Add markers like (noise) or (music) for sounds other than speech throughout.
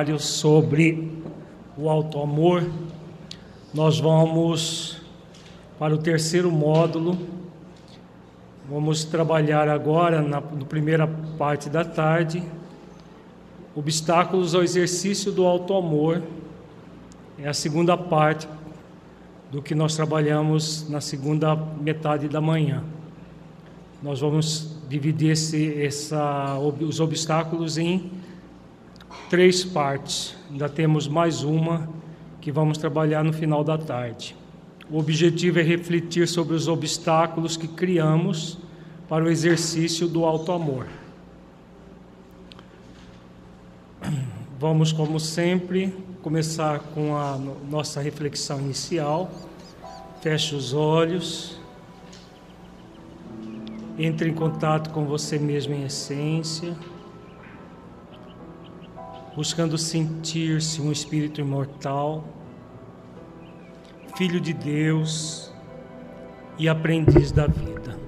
seminário sobre o alto amor. Nós vamos para o terceiro módulo. Vamos trabalhar agora na, na primeira parte da tarde obstáculos ao exercício do alto amor. É a segunda parte do que nós trabalhamos na segunda metade da manhã. Nós vamos dividir esse, essa, os obstáculos em três partes. Ainda temos mais uma que vamos trabalhar no final da tarde. O objetivo é refletir sobre os obstáculos que criamos para o exercício do alto amor. Vamos, como sempre, começar com a nossa reflexão inicial. Feche os olhos. Entre em contato com você mesmo em essência, buscando sentir-se um espírito imortal, filho de Deus e aprendiz da vida.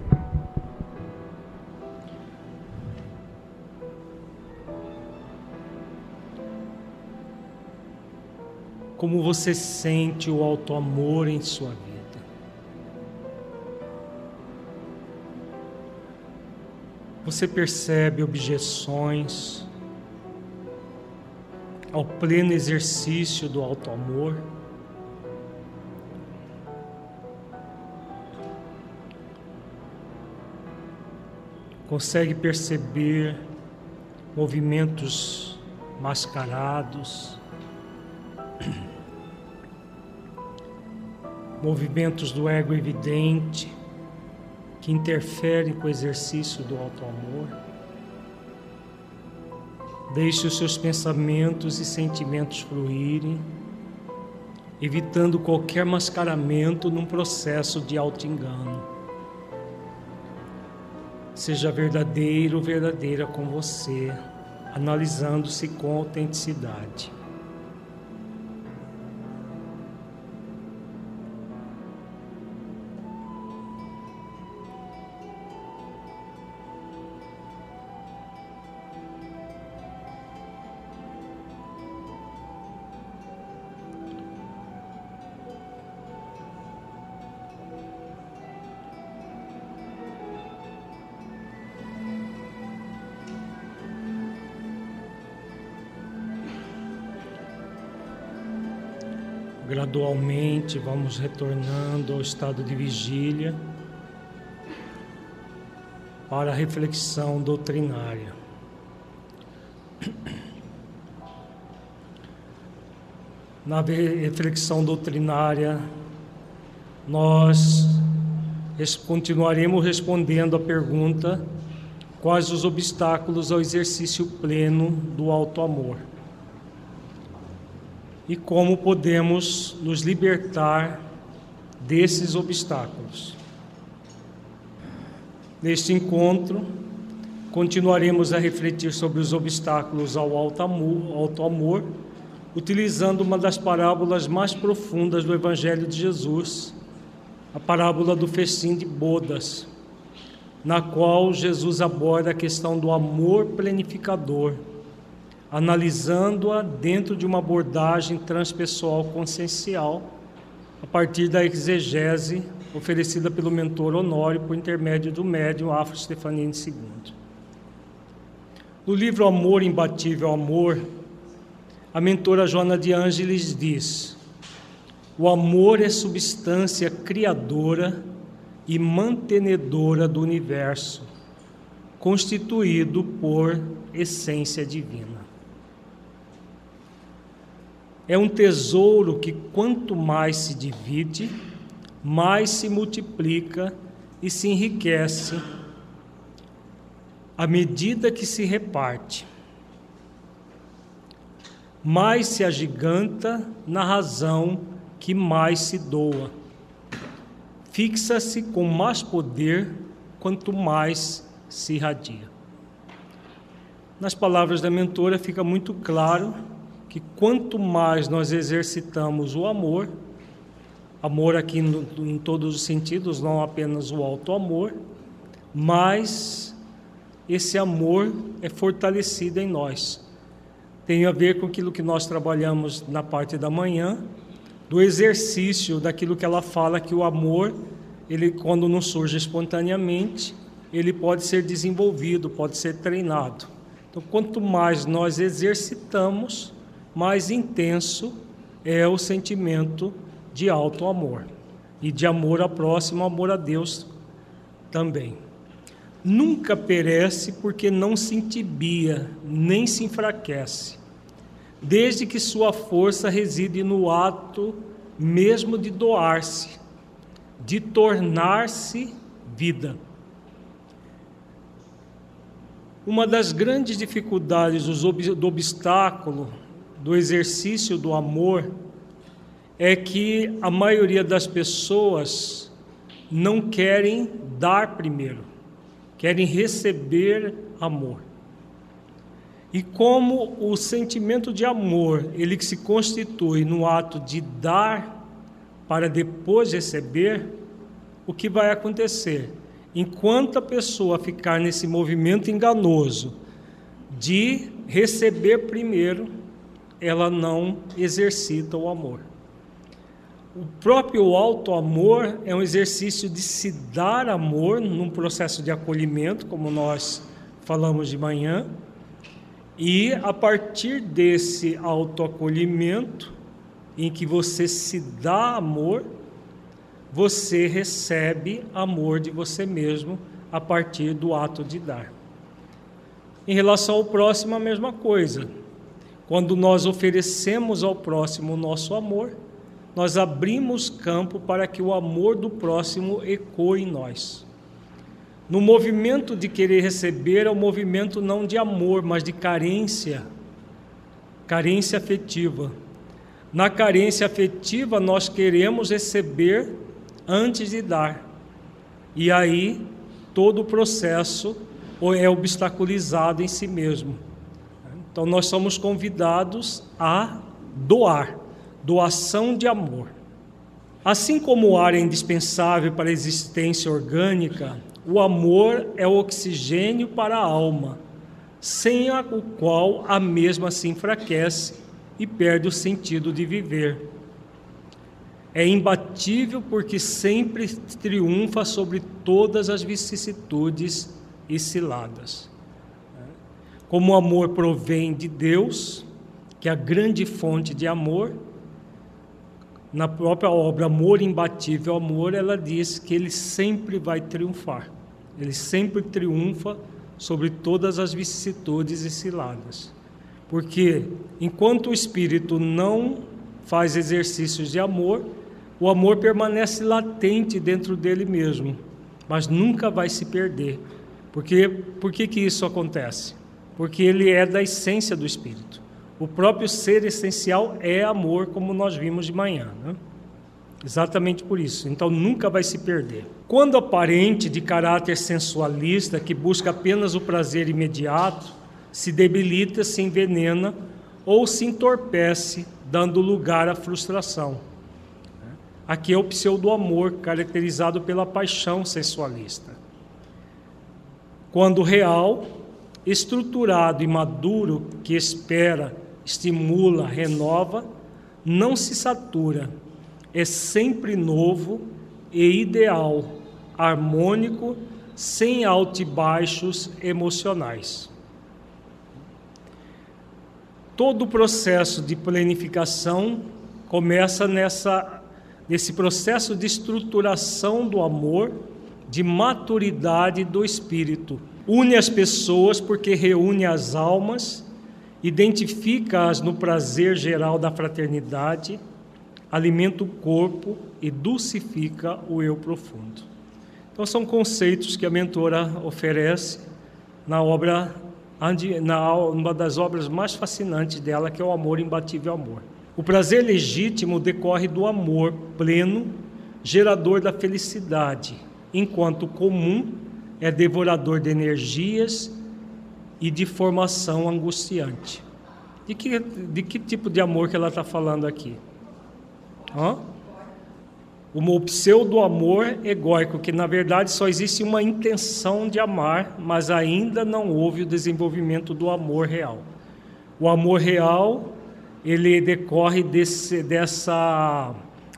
Como você sente o alto amor em sua vida? Você percebe objeções ao pleno exercício do alto amor? Consegue perceber movimentos mascarados, movimentos do ego evidente? que interferem com o exercício do alto amor. Deixe os seus pensamentos e sentimentos fluírem, evitando qualquer mascaramento num processo de auto-engano. Seja verdadeiro ou verdadeira com você, analisando-se com autenticidade. Gradualmente vamos retornando ao estado de vigília para a reflexão doutrinária. Na reflexão doutrinária, nós continuaremos respondendo a pergunta: quais os obstáculos ao exercício pleno do alto amor? E como podemos nos libertar desses obstáculos. Neste encontro, continuaremos a refletir sobre os obstáculos ao alto amor, utilizando uma das parábolas mais profundas do Evangelho de Jesus, a parábola do festim de bodas, na qual Jesus aborda a questão do amor planificador analisando-a dentro de uma abordagem transpessoal consciencial, a partir da exegese oferecida pelo mentor Honório por intermédio do médium Afro Stefanini II. No livro Amor Imbatível Amor, a mentora Joana de Ângeles diz: O amor é substância criadora e mantenedora do universo, constituído por essência divina. É um tesouro que quanto mais se divide, mais se multiplica e se enriquece à medida que se reparte. Mais se agiganta na razão que mais se doa. Fixa-se com mais poder quanto mais se irradia. Nas palavras da mentora fica muito claro que quanto mais nós exercitamos o amor, amor aqui no, em todos os sentidos, não apenas o alto amor, mais esse amor é fortalecido em nós. tem a ver com aquilo que nós trabalhamos na parte da manhã, do exercício daquilo que ela fala que o amor, ele quando não surge espontaneamente, ele pode ser desenvolvido, pode ser treinado. Então, quanto mais nós exercitamos, mais intenso é o sentimento de alto amor e de amor ao próximo, amor a Deus também. Nunca perece porque não se entibia, nem se enfraquece, desde que sua força reside no ato mesmo de doar-se, de tornar-se vida. Uma das grandes dificuldades do obstáculo do exercício do amor é que a maioria das pessoas não querem dar primeiro, querem receber amor. E como o sentimento de amor, ele que se constitui no ato de dar para depois receber, o que vai acontecer? Enquanto a pessoa ficar nesse movimento enganoso de receber primeiro, ela não exercita o amor. O próprio alto amor é um exercício de se dar amor num processo de acolhimento, como nós falamos de manhã, e a partir desse autoacolhimento, em que você se dá amor, você recebe amor de você mesmo a partir do ato de dar. Em relação ao próximo, a mesma coisa. Quando nós oferecemos ao próximo o nosso amor, nós abrimos campo para que o amor do próximo ecoe em nós. No movimento de querer receber, é o um movimento não de amor, mas de carência, carência afetiva. Na carência afetiva, nós queremos receber antes de dar. E aí todo o processo é obstaculizado em si mesmo. Então nós somos convidados a doar, doação de amor. Assim como o ar é indispensável para a existência orgânica, o amor é o oxigênio para a alma, sem o qual a mesma se enfraquece e perde o sentido de viver é imbatível porque sempre triunfa sobre todas as vicissitudes e ciladas. Como o amor provém de Deus, que é a grande fonte de amor, na própria obra Amor Imbatível Amor, ela diz que ele sempre vai triunfar. Ele sempre triunfa sobre todas as vicissitudes e ciladas. Porque enquanto o espírito não faz exercícios de amor, o amor permanece latente dentro dele mesmo, mas nunca vai se perder. Porque, por que, que isso acontece? Porque ele é da essência do Espírito. O próprio ser essencial é amor, como nós vimos de manhã. Né? Exatamente por isso. Então nunca vai se perder. Quando aparente de caráter sensualista, que busca apenas o prazer imediato, se debilita, se envenena ou se entorpece, dando lugar à frustração. Aqui é o pseudo-amor, caracterizado pela paixão sensualista. Quando real, estruturado e maduro, que espera, estimula, renova, não se satura, é sempre novo e ideal, harmônico, sem altos e baixos emocionais. Todo o processo de planificação começa nessa nesse processo de estruturação do amor, de maturidade do espírito. Une as pessoas porque reúne as almas, identifica-as no prazer geral da fraternidade, alimenta o corpo e dulcifica o eu profundo. Então são conceitos que a mentora oferece na obra na uma das obras mais fascinantes dela, que é o Amor Imbatível Amor. O prazer legítimo decorre do amor pleno, gerador da felicidade, enquanto comum é devorador de energias e de formação angustiante. De que, de que tipo de amor que ela está falando aqui? Hã? O pseudo-amor egóico, que na verdade só existe uma intenção de amar, mas ainda não houve o desenvolvimento do amor real. O amor real, ele decorre desse, dessa,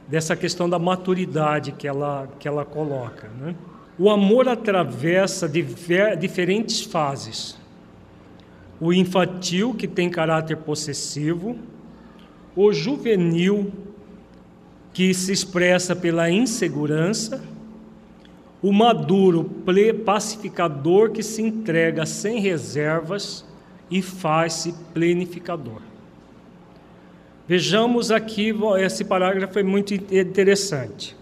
dessa questão da maturidade que ela, que ela coloca. Né? O amor atravessa diver, diferentes fases. O infantil, que tem caráter possessivo, o juvenil, que se expressa pela insegurança, o maduro pacificador que se entrega sem reservas e faz-se plenificador. Vejamos aqui, esse parágrafo é muito interessante.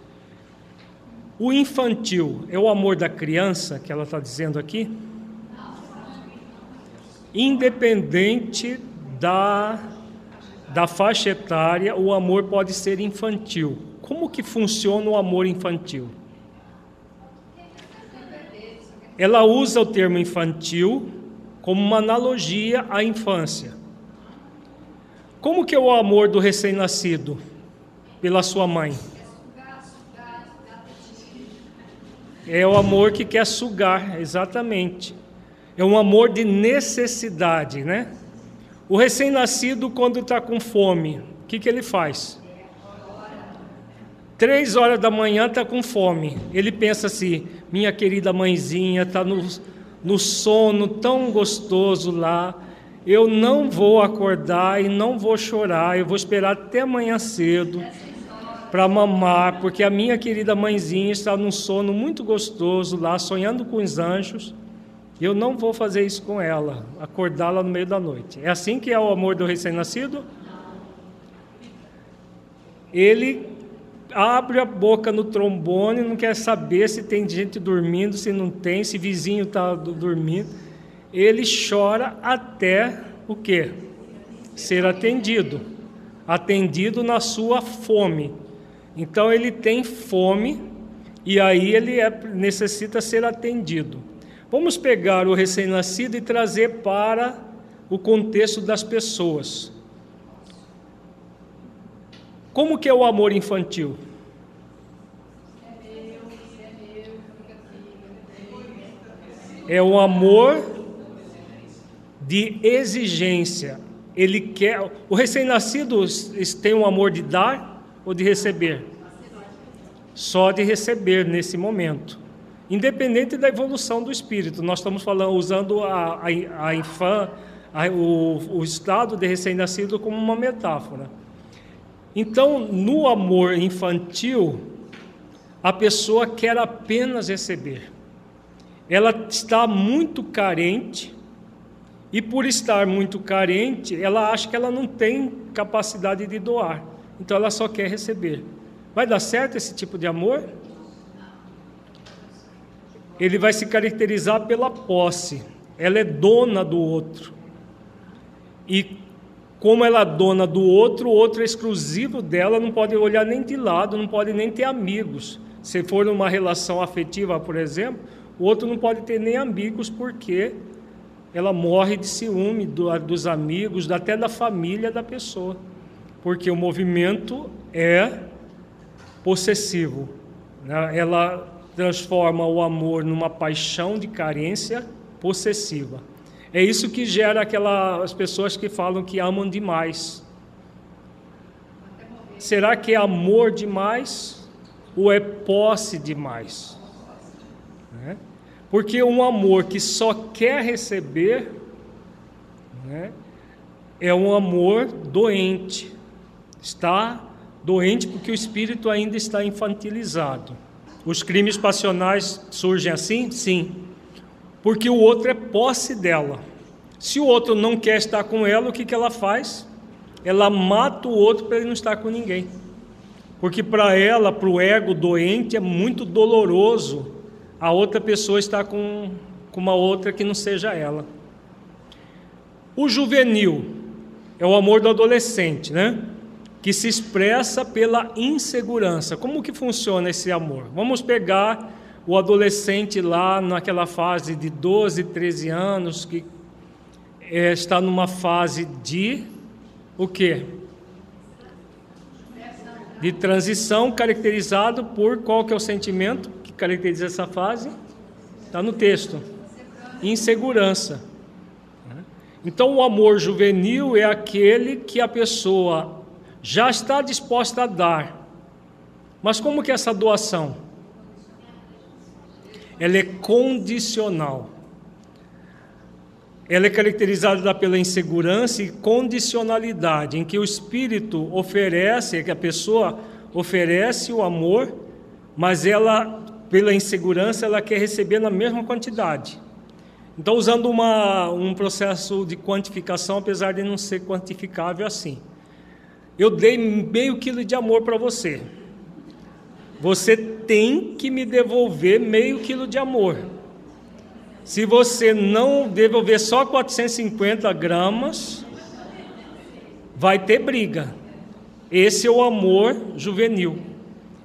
O infantil é o amor da criança, que ela está dizendo aqui? Independente da, da faixa etária, o amor pode ser infantil. Como que funciona o amor infantil? ela usa o termo infantil como uma analogia à infância. Como que é o amor do recém-nascido pela sua mãe? É o amor que quer sugar, exatamente. É um amor de necessidade, né? O recém-nascido, quando está com fome, o que, que ele faz? Três horas da manhã está com fome. Ele pensa assim: minha querida mãezinha está no, no sono tão gostoso lá. Eu não vou acordar e não vou chorar. Eu vou esperar até amanhã cedo para mamar, porque a minha querida mãezinha está num sono muito gostoso lá, sonhando com os anjos. Eu não vou fazer isso com ela, acordá-la no meio da noite. É assim que é o amor do recém-nascido? Ele abre a boca no trombone, não quer saber se tem gente dormindo, se não tem, se vizinho está dormindo. Ele chora até o quê? Ser atendido. Atendido na sua fome. Então ele tem fome e aí ele é, necessita ser atendido. Vamos pegar o recém-nascido e trazer para o contexto das pessoas. Como que é o amor infantil? É o amor de exigência. Ele quer. O recém-nascido tem um amor de dar ou de receber? Só de receber nesse momento. Independente da evolução do espírito. Nós estamos falando, usando a, a, a infância, o, o estado de recém-nascido como uma metáfora. Então, no amor infantil, a pessoa quer apenas receber. Ela está muito carente, e por estar muito carente, ela acha que ela não tem capacidade de doar. Então ela só quer receber. Vai dar certo esse tipo de amor? Ele vai se caracterizar pela posse. Ela é dona do outro. E como ela é dona do outro, o outro é exclusivo dela, não pode olhar nem de lado, não pode nem ter amigos. Se for uma relação afetiva, por exemplo, o outro não pode ter nem amigos porque ela morre de ciúme do, dos amigos, até da família da pessoa. Porque o movimento é possessivo. Né? Ela transforma o amor numa paixão de carência possessiva. É isso que gera aquelas pessoas que falam que amam demais. Será que é amor demais ou é posse demais? Né? Porque um amor que só quer receber né, é um amor doente. Está doente porque o espírito ainda está infantilizado. Os crimes passionais surgem assim? Sim porque o outro é posse dela. Se o outro não quer estar com ela, o que, que ela faz? Ela mata o outro para ele não estar com ninguém. Porque para ela, para o ego doente, é muito doloroso a outra pessoa estar com, com uma outra que não seja ela. O juvenil é o amor do adolescente, né? Que se expressa pela insegurança. Como que funciona esse amor? Vamos pegar o adolescente lá naquela fase de 12, 13 anos, que é, está numa fase de o quê? De transição, caracterizado por qual que é o sentimento que caracteriza essa fase? Está no texto. Insegurança. Então, o amor juvenil é aquele que a pessoa já está disposta a dar. Mas como que é essa doação? Ela é condicional. Ela é caracterizada pela insegurança e condicionalidade, em que o espírito oferece, que a pessoa oferece o amor, mas ela, pela insegurança, ela quer receber na mesma quantidade. Então, usando uma, um processo de quantificação, apesar de não ser quantificável assim. Eu dei meio quilo de amor para você. Você tem que me devolver meio quilo de amor. Se você não devolver só 450 gramas, vai ter briga. Esse é o amor juvenil,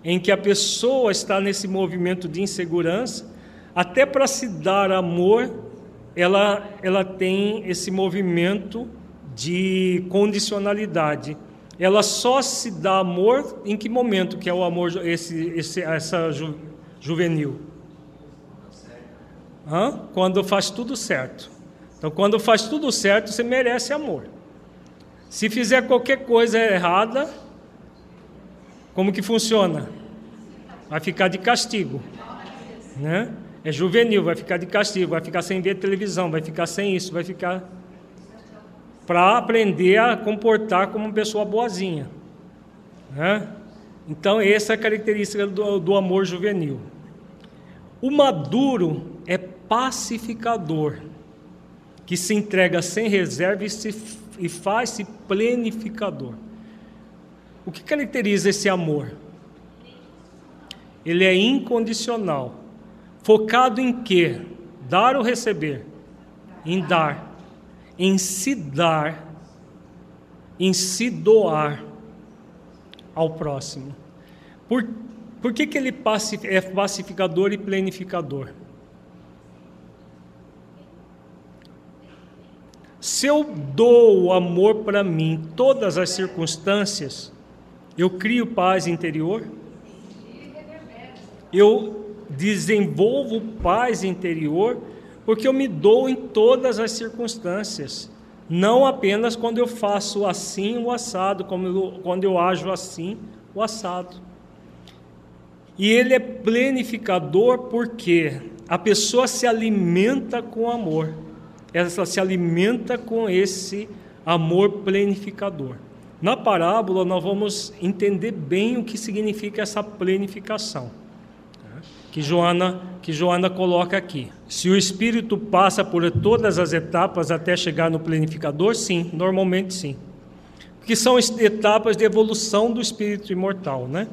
em que a pessoa está nesse movimento de insegurança, até para se dar amor, ela, ela tem esse movimento de condicionalidade. Ela só se dá amor em que momento que é o amor esse, esse essa ju, juvenil? Hã? Quando faz tudo certo. Então, quando faz tudo certo, você merece amor. Se fizer qualquer coisa errada, como que funciona? Vai ficar de castigo, né? É juvenil, vai ficar de castigo, vai ficar sem ver televisão, vai ficar sem isso, vai ficar para aprender a comportar como uma pessoa boazinha. Né? Então, essa é a característica do, do amor juvenil. O maduro é pacificador, que se entrega sem reserva e, se, e faz-se plenificador. O que caracteriza esse amor? Ele é incondicional, focado em quê? Dar ou receber? Em dar em se dar, em se doar ao próximo. Por, por que, que ele é pacificador e planificador? Se eu dou o amor para mim, todas as circunstâncias, eu crio paz interior, eu desenvolvo paz interior porque eu me dou em todas as circunstâncias, não apenas quando eu faço assim o assado, como quando eu ajo assim o assado. E ele é plenificador porque a pessoa se alimenta com amor, ela se alimenta com esse amor plenificador. Na parábola, nós vamos entender bem o que significa essa plenificação que Joana, que Joana coloca aqui. Se o espírito passa por todas as etapas até chegar no planificador, sim, normalmente sim. Porque são etapas de evolução do espírito imortal, né?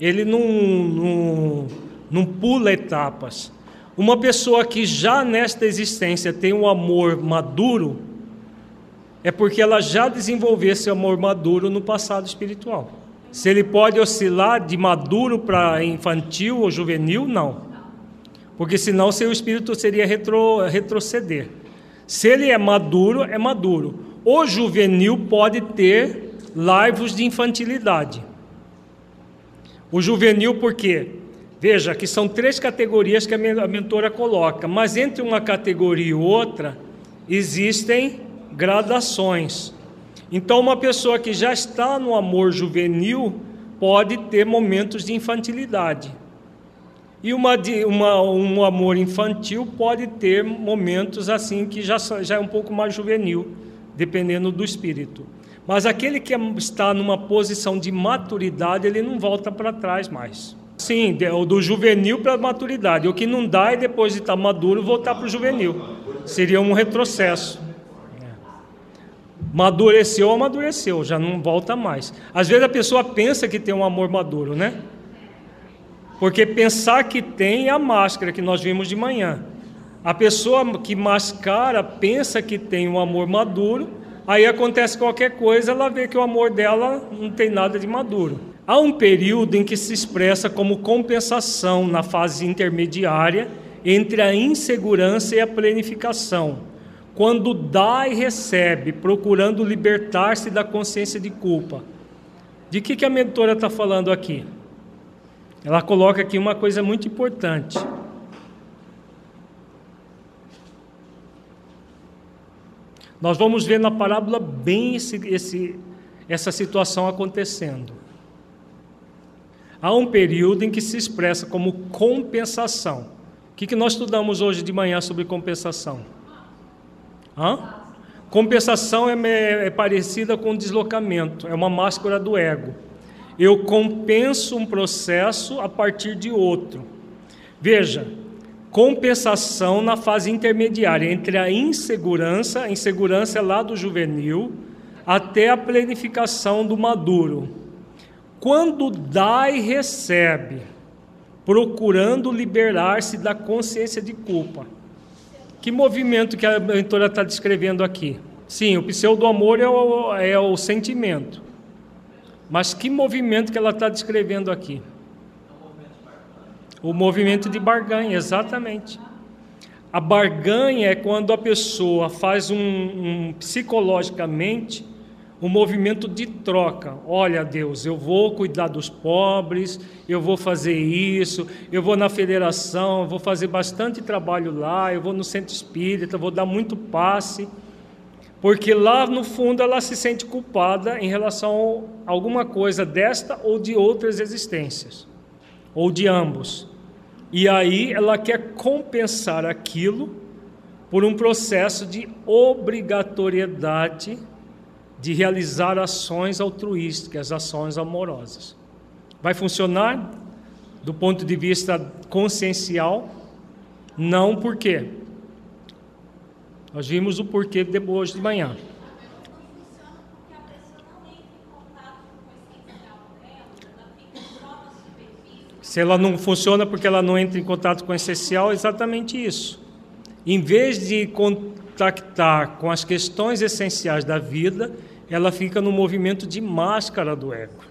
Ele não, não, não pula etapas. Uma pessoa que já nesta existência tem um amor maduro, é porque ela já desenvolveu esse amor maduro no passado espiritual. Se ele pode oscilar de maduro para infantil ou juvenil, não. Porque senão seu espírito seria retro, retroceder. Se ele é maduro, é maduro. O juvenil pode ter laivos de infantilidade. O juvenil, por quê? Veja que são três categorias que a mentora coloca, mas entre uma categoria e outra existem gradações. Então, uma pessoa que já está no amor juvenil pode ter momentos de infantilidade. E uma, uma, um amor infantil pode ter momentos assim que já, já é um pouco mais juvenil, dependendo do espírito. Mas aquele que está numa posição de maturidade, ele não volta para trás mais. Sim, do juvenil para a maturidade. O que não dá é depois de estar maduro voltar para o juvenil. Seria um retrocesso. Madureceu, amadureceu, já não volta mais. Às vezes a pessoa pensa que tem um amor maduro, né? Porque pensar que tem é a máscara que nós vimos de manhã. A pessoa que mascara pensa que tem um amor maduro, aí acontece qualquer coisa, ela vê que o amor dela não tem nada de maduro. Há um período em que se expressa como compensação na fase intermediária entre a insegurança e a planificação quando dá e recebe, procurando libertar-se da consciência de culpa. De que, que a mentora está falando aqui? Ela coloca aqui uma coisa muito importante. Nós vamos ver na parábola bem esse, esse, essa situação acontecendo. Há um período em que se expressa como compensação. O que, que nós estudamos hoje de manhã sobre compensação? Hã? Compensação é, é parecida com deslocamento, é uma máscara do ego. Eu compenso um processo a partir de outro. Veja, compensação na fase intermediária entre a insegurança, a insegurança é lá do juvenil, até a planificação do maduro. Quando dá e recebe, procurando liberar-se da consciência de culpa. Que movimento que a mentora está descrevendo aqui? Sim, o pseudo-amor é o, é o sentimento. Mas que movimento que ela está descrevendo aqui? O movimento de barganha, exatamente. A barganha é quando a pessoa faz um, um psicologicamente um movimento de troca. Olha, Deus, eu vou cuidar dos pobres, eu vou fazer isso, eu vou na federação, vou fazer bastante trabalho lá, eu vou no centro espírita, vou dar muito passe, porque lá no fundo ela se sente culpada em relação a alguma coisa desta ou de outras existências, ou de ambos. E aí ela quer compensar aquilo por um processo de obrigatoriedade de realizar ações altruísticas, ações amorosas. Vai funcionar do ponto de vista consciencial? Não, por quê? Nós vimos o porquê de hoje de manhã. Se ela não funciona porque ela não entra em contato com o essencial, é exatamente isso. Em vez de contactar com as questões essenciais da vida, ela fica no movimento de máscara do ego.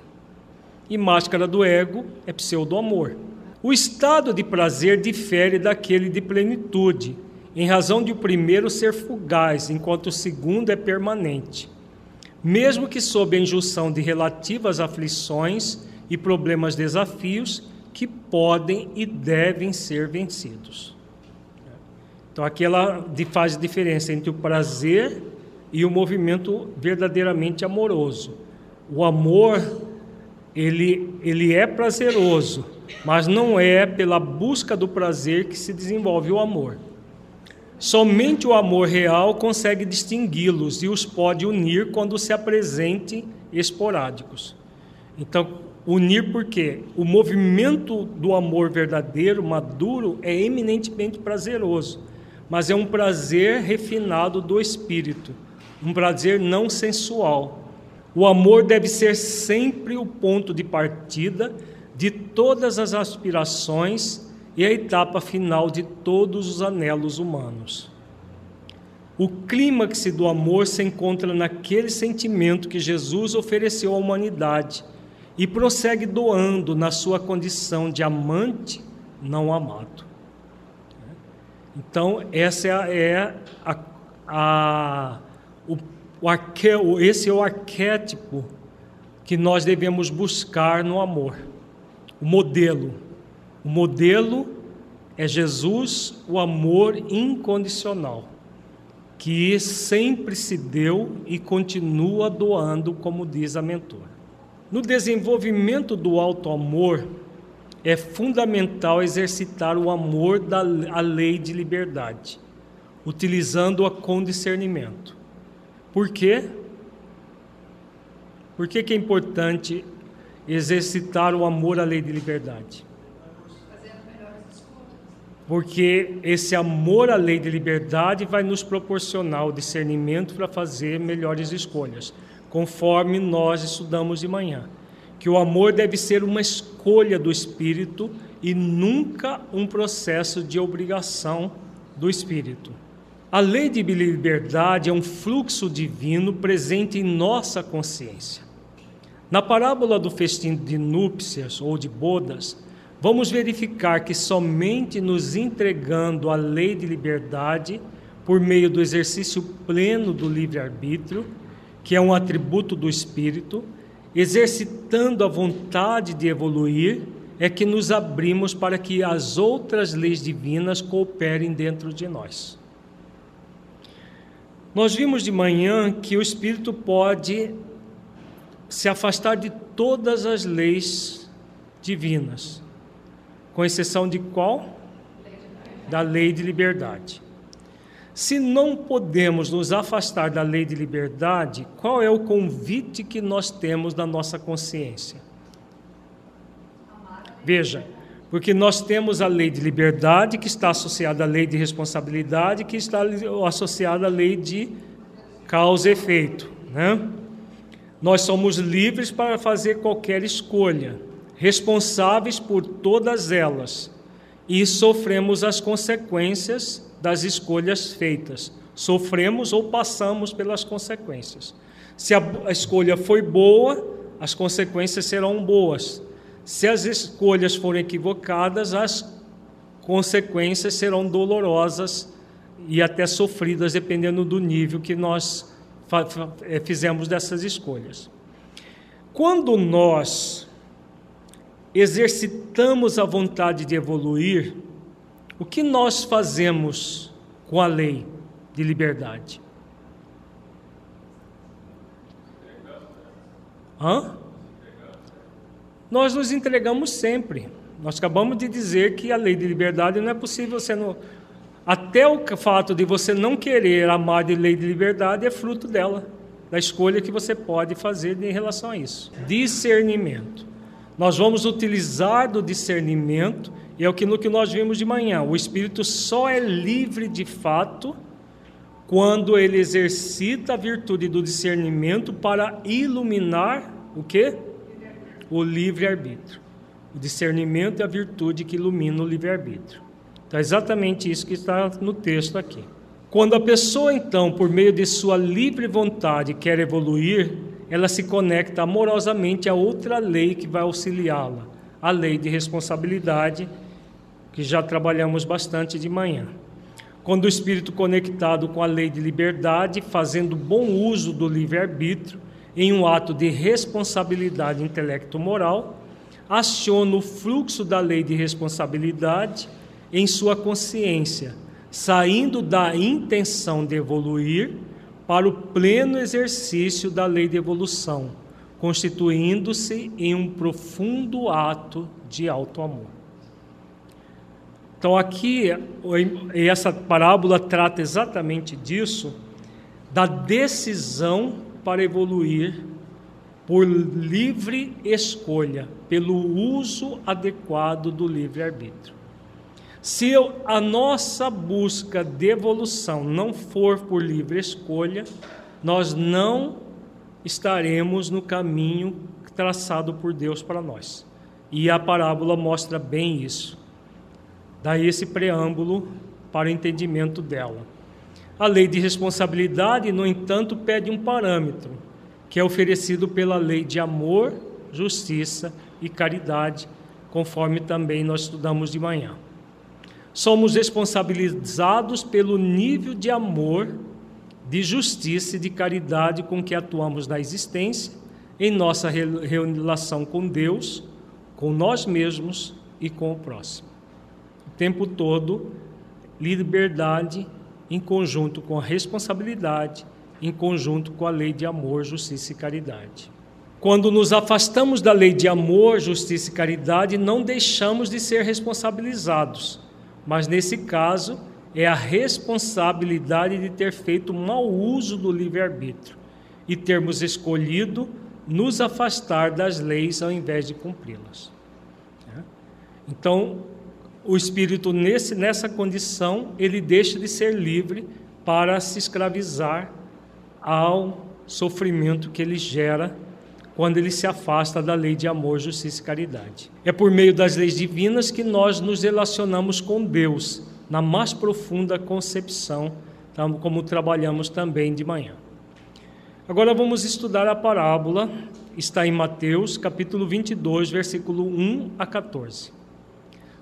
E máscara do ego é pseudo-amor. O estado de prazer difere daquele de plenitude, em razão de o primeiro ser fugaz, enquanto o segundo é permanente. Mesmo que sob a injunção de relativas aflições e problemas desafios que podem e devem ser vencidos. Então aqui ela faz diferença entre o prazer e o movimento verdadeiramente amoroso. O amor ele, ele é prazeroso, mas não é pela busca do prazer que se desenvolve o amor. Somente o amor real consegue distingui-los e os pode unir quando se apresentem esporádicos. Então, unir porque o movimento do amor verdadeiro, maduro, é eminentemente prazeroso mas é um prazer refinado do espírito, um prazer não sensual. O amor deve ser sempre o ponto de partida de todas as aspirações e a etapa final de todos os anelos humanos. O clímax do amor se encontra naquele sentimento que Jesus ofereceu à humanidade e prossegue doando na sua condição de amante não amado. Então, essa é a, a, o, o arque, esse é o arquétipo que nós devemos buscar no amor. O modelo. O modelo é Jesus, o amor incondicional, que sempre se deu e continua doando, como diz a mentora. No desenvolvimento do alto amor, é fundamental exercitar o amor da lei de liberdade, utilizando-a com discernimento. Por quê? Por que, que é importante exercitar o amor à lei de liberdade? Porque esse amor à lei de liberdade vai nos proporcionar o discernimento para fazer melhores escolhas, conforme nós estudamos de manhã que o amor deve ser uma escolha do espírito e nunca um processo de obrigação do espírito. A lei de liberdade é um fluxo divino presente em nossa consciência. Na parábola do festim de núpcias ou de bodas, vamos verificar que somente nos entregando a lei de liberdade, por meio do exercício pleno do livre-arbítrio, que é um atributo do espírito, exercitando a vontade de evoluir, é que nos abrimos para que as outras leis divinas cooperem dentro de nós. Nós vimos de manhã que o espírito pode se afastar de todas as leis divinas, com exceção de qual? Da lei de liberdade. Se não podemos nos afastar da lei de liberdade, qual é o convite que nós temos na nossa consciência? Veja, porque nós temos a lei de liberdade, que está associada à lei de responsabilidade, que está associada à lei de causa e efeito. Né? Nós somos livres para fazer qualquer escolha, responsáveis por todas elas, e sofremos as consequências das escolhas feitas. Sofremos ou passamos pelas consequências. Se a, escolha foi boa, as consequências serão boas. Se as escolhas forem equivocadas, as consequências serão dolorosas e até sofridas, dependendo do nível que nós eh, fizemos dessas escolhas. Quando nós exercitamos a vontade de evoluir, o que nós fazemos com a lei de liberdade? Hã? Nós nos entregamos sempre. Nós acabamos de dizer que a lei de liberdade não é possível não. Até o fato de você não querer amar de lei de liberdade é fruto dela, da escolha que você pode fazer em relação a isso. Discernimento. Nós vamos utilizar do discernimento e é o que, no que nós vimos de manhã. O espírito só é livre de fato quando ele exercita a virtude do discernimento para iluminar o que? O livre-arbítrio. O discernimento é a virtude que ilumina o livre-arbítrio. Então é exatamente isso que está no texto aqui. Quando a pessoa, então, por meio de sua livre vontade, quer evoluir, ela se conecta amorosamente a outra lei que vai auxiliá-la, a lei de responsabilidade que já trabalhamos bastante de manhã. Quando o espírito conectado com a lei de liberdade, fazendo bom uso do livre-arbítrio, em um ato de responsabilidade intelecto-moral, aciona o fluxo da lei de responsabilidade em sua consciência, saindo da intenção de evoluir para o pleno exercício da lei de evolução, constituindo-se em um profundo ato de auto-amor. Então, aqui, essa parábola trata exatamente disso, da decisão para evoluir por livre escolha, pelo uso adequado do livre-arbítrio. Se a nossa busca de evolução não for por livre escolha, nós não estaremos no caminho traçado por Deus para nós. E a parábola mostra bem isso. Daí esse preâmbulo para o entendimento dela. A lei de responsabilidade, no entanto, pede um parâmetro, que é oferecido pela lei de amor, justiça e caridade, conforme também nós estudamos de manhã. Somos responsabilizados pelo nível de amor, de justiça e de caridade com que atuamos na existência, em nossa relação com Deus, com nós mesmos e com o próximo tempo todo, liberdade em conjunto com a responsabilidade, em conjunto com a lei de amor, justiça e caridade. Quando nos afastamos da lei de amor, justiça e caridade, não deixamos de ser responsabilizados, mas nesse caso é a responsabilidade de ter feito mau uso do livre-arbítrio e termos escolhido nos afastar das leis ao invés de cumpri-las. Então, o espírito nesse, nessa condição, ele deixa de ser livre para se escravizar ao sofrimento que ele gera quando ele se afasta da lei de amor, justiça e caridade. É por meio das leis divinas que nós nos relacionamos com Deus, na mais profunda concepção, como trabalhamos também de manhã. Agora vamos estudar a parábola, está em Mateus, capítulo 22, versículo 1 a 14.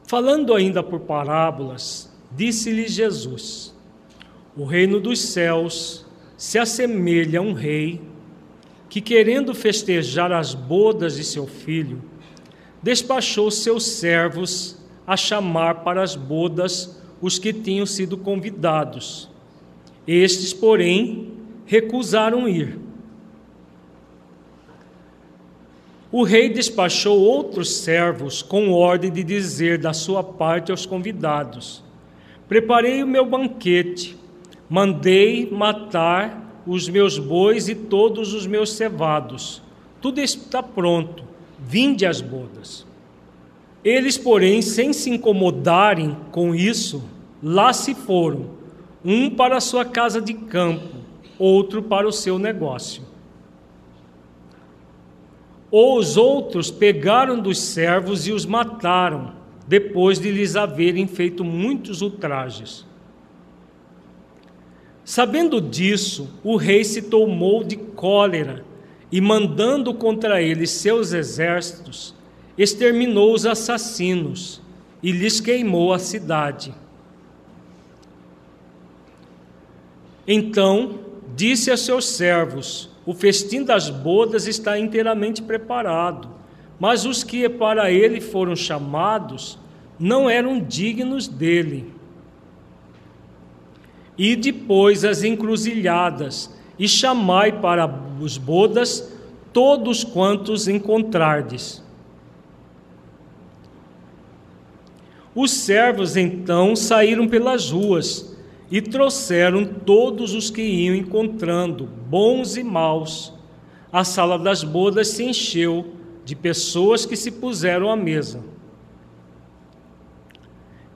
Falando ainda por parábolas, disse-lhe Jesus: O reino dos céus se assemelha a um rei que, querendo festejar as bodas de seu filho, despachou seus servos a chamar para as bodas os que tinham sido convidados. Estes, porém, recusaram ir. O rei despachou outros servos com ordem de dizer da sua parte aos convidados: Preparei o meu banquete, mandei matar os meus bois e todos os meus cevados. Tudo está pronto, vinde às bodas. Eles, porém, sem se incomodarem com isso, lá se foram, um para a sua casa de campo, outro para o seu negócio. Os outros pegaram dos servos e os mataram, depois de lhes haverem feito muitos ultrajes. Sabendo disso, o rei se tomou de cólera e, mandando contra eles seus exércitos, exterminou os assassinos e lhes queimou a cidade. Então disse a seus servos: o festim das bodas está inteiramente preparado, mas os que para ele foram chamados não eram dignos dele. E depois as encruzilhadas, e chamai para os bodas todos quantos encontrardes. Os servos então saíram pelas ruas, e trouxeram todos os que iam encontrando, bons e maus. A sala das bodas se encheu de pessoas que se puseram à mesa.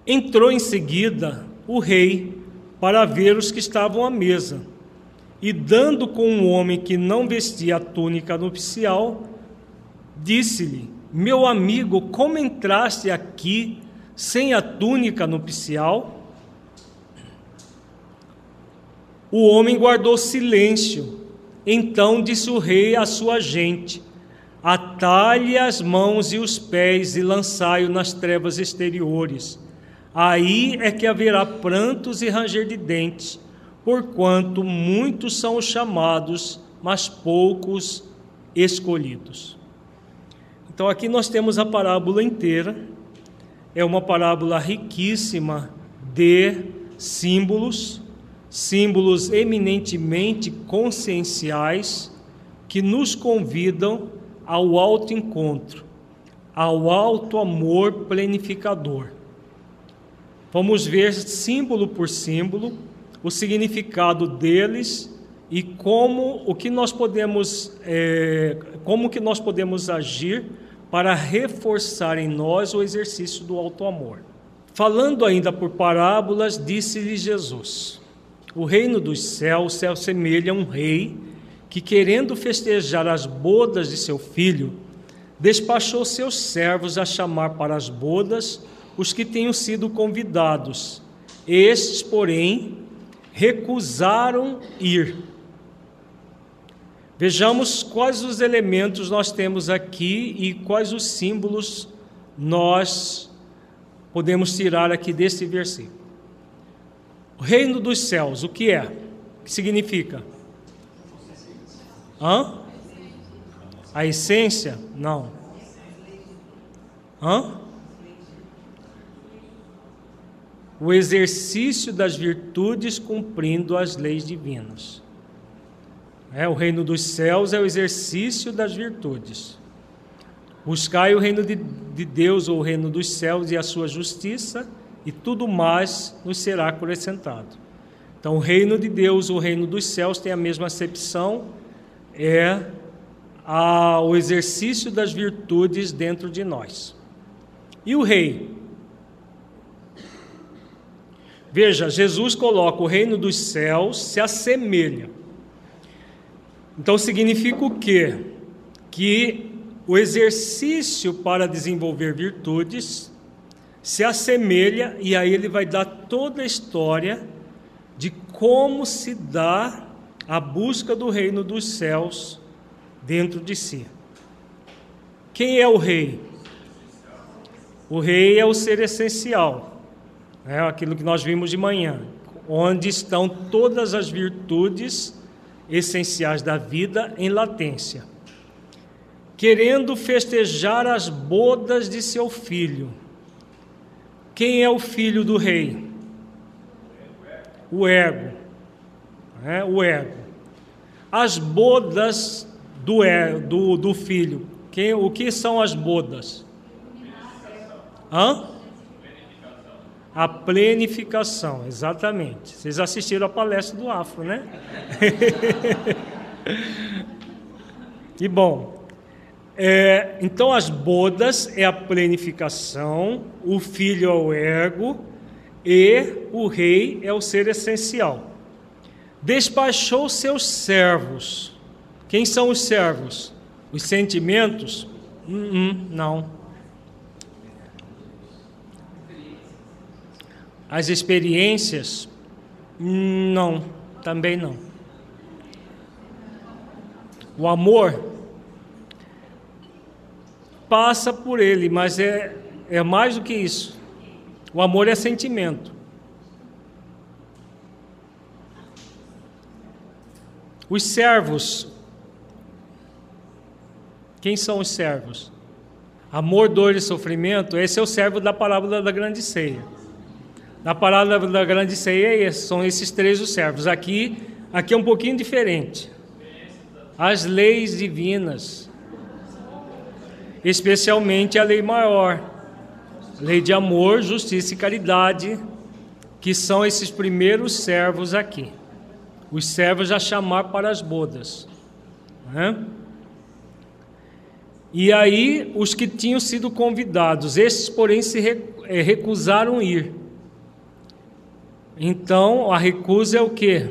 Entrou em seguida o rei para ver os que estavam à mesa, e dando com um homem que não vestia a túnica nupcial, disse-lhe: Meu amigo, como entraste aqui sem a túnica nupcial? O homem guardou silêncio. Então disse o rei à sua gente: Atalhe as mãos e os pés e lançai-o nas trevas exteriores. Aí é que haverá prantos e ranger de dentes, porquanto muitos são os chamados, mas poucos escolhidos. Então aqui nós temos a parábola inteira. É uma parábola riquíssima de símbolos símbolos eminentemente conscienciais que nos convidam ao alto encontro, ao alto amor plenificador. Vamos ver símbolo por símbolo o significado deles e como o que nós podemos é, como que nós podemos agir para reforçar em nós o exercício do alto amor. Falando ainda por parábolas, disse-lhe Jesus: o reino dos céus se assemelha a um rei que, querendo festejar as bodas de seu filho, despachou seus servos a chamar para as bodas os que tenham sido convidados. Estes, porém, recusaram ir. Vejamos quais os elementos nós temos aqui e quais os símbolos nós podemos tirar aqui desse versículo. O reino dos céus, o que é? O que significa? Hã? A essência? Não. Hã? O exercício das virtudes cumprindo as leis divinas. É, o reino dos céus é o exercício das virtudes. Buscai o reino de, de Deus, ou o reino dos céus e a sua justiça, e tudo mais nos será acrescentado. Então, o reino de Deus, o reino dos céus, tem a mesma acepção, é a, o exercício das virtudes dentro de nós. E o rei? Veja, Jesus coloca o reino dos céus se assemelha. Então significa o quê? Que o exercício para desenvolver virtudes se assemelha e aí ele vai dar toda a história de como se dá a busca do reino dos céus dentro de si. Quem é o rei? O rei é o ser essencial, é aquilo que nós vimos de manhã, onde estão todas as virtudes essenciais da vida em latência. Querendo festejar as bodas de seu filho, quem é o filho do rei? O ego. né? o ego. As bodas do, do, do filho. Que, o que são as bodas? Hã? A plenificação, exatamente. Vocês assistiram a palestra do Afro, né? (laughs) e bom, é, então as bodas é a plenificação, o filho é o ego e o rei é o ser essencial. Despachou seus servos. Quem são os servos? Os sentimentos? Hum, hum, não. As experiências? Não, também não. O amor passa por ele, mas é, é mais do que isso. O amor é sentimento. Os servos. Quem são os servos? Amor, dor e sofrimento. Esse é o servo da parábola da grande ceia. Na palavra da grande ceia é são esses três os servos. Aqui, aqui é um pouquinho diferente. As leis divinas, especialmente a lei maior, lei de amor, justiça e caridade, que são esses primeiros servos aqui. Os servos a chamar para as bodas. Né? E aí, os que tinham sido convidados, esses, porém, se eh, recusaram ir. Então, a recusa é o que?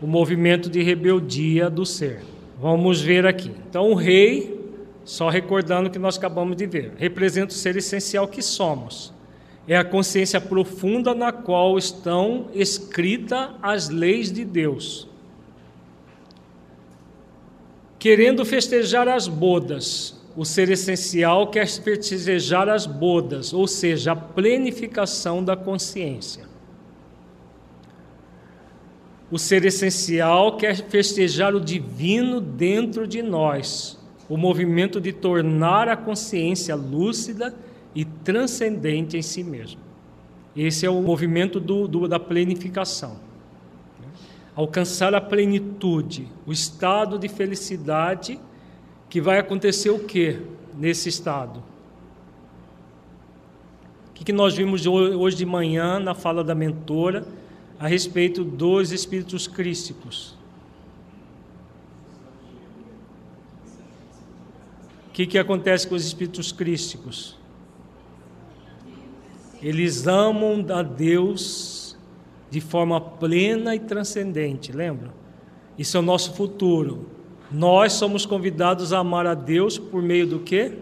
O movimento de rebeldia do ser. Vamos ver aqui. Então, o rei, só recordando o que nós acabamos de ver, representa o ser essencial que somos. É a consciência profunda na qual estão escritas as leis de Deus. Querendo festejar as bodas, o ser essencial quer festejar as bodas, ou seja, a plenificação da consciência. O ser essencial quer festejar o divino dentro de nós, o movimento de tornar a consciência lúcida e transcendente em si mesmo. Esse é o movimento do, do, da plenificação. Alcançar a plenitude, o estado de felicidade que vai acontecer o que nesse estado? O que nós vimos hoje de manhã na fala da mentora a respeito dos espíritos crísticos? O que, que acontece com os espíritos crísticos? Eles amam a Deus de forma plena e transcendente, lembra? Isso é o nosso futuro. Nós somos convidados a amar a Deus por meio do quê?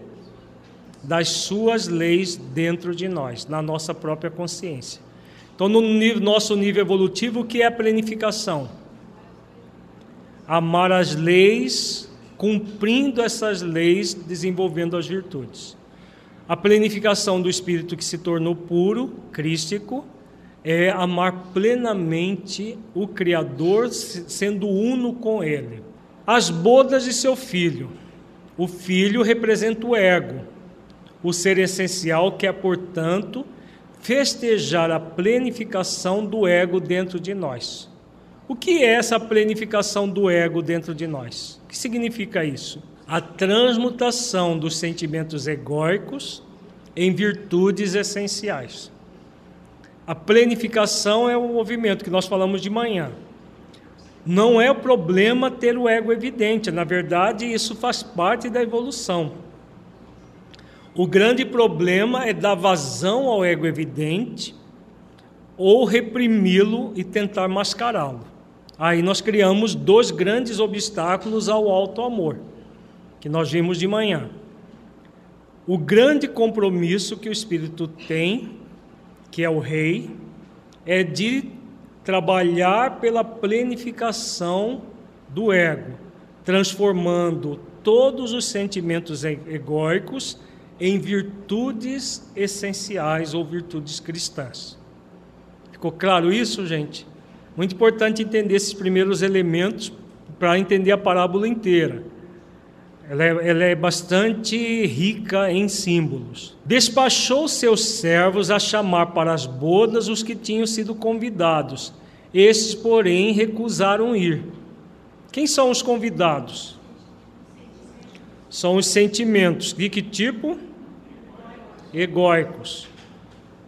Das suas leis dentro de nós, na nossa própria consciência. Então, no nível, nosso nível evolutivo, o que é a planificação? Amar as leis, cumprindo essas leis, desenvolvendo as virtudes. A planificação do espírito que se tornou puro, crístico, é amar plenamente o Criador, sendo uno com Ele as bodas de seu filho. O filho representa o ego, o ser essencial que é, portanto, festejar a plenificação do ego dentro de nós. O que é essa plenificação do ego dentro de nós? O que significa isso? A transmutação dos sentimentos egóicos em virtudes essenciais. A plenificação é o movimento que nós falamos de manhã não é o problema ter o ego evidente, na verdade, isso faz parte da evolução. O grande problema é dar vazão ao ego evidente ou reprimi-lo e tentar mascará-lo. Aí nós criamos dois grandes obstáculos ao alto amor, que nós vimos de manhã. O grande compromisso que o espírito tem, que é o rei, é de trabalhar pela plenificação do ego, transformando todos os sentimentos egóicos em virtudes essenciais ou virtudes cristãs. Ficou claro isso, gente? Muito importante entender esses primeiros elementos para entender a parábola inteira. Ela é, ela é, bastante rica em símbolos. Despachou seus servos a chamar para as bodas os que tinham sido convidados Estes, porém, recusaram ir. Quem são os convidados? São os sentimentos. De que tipo? Egóicos.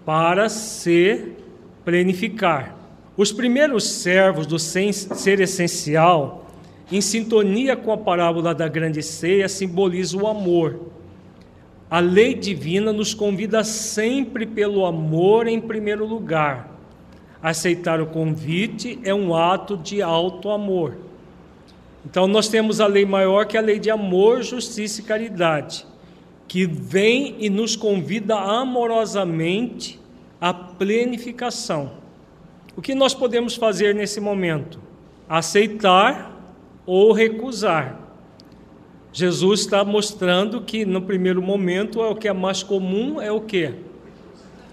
Para se plenificar. Os primeiros servos do ser essencial, em sintonia com a parábola da grande ceia, simbolizam o amor. A lei divina nos convida sempre pelo amor em primeiro lugar. Aceitar o convite é um ato de alto amor. Então nós temos a lei maior que é a lei de amor, justiça e caridade, que vem e nos convida amorosamente à plenificação. O que nós podemos fazer nesse momento? Aceitar ou recusar. Jesus está mostrando que no primeiro momento é o que é mais comum é o que?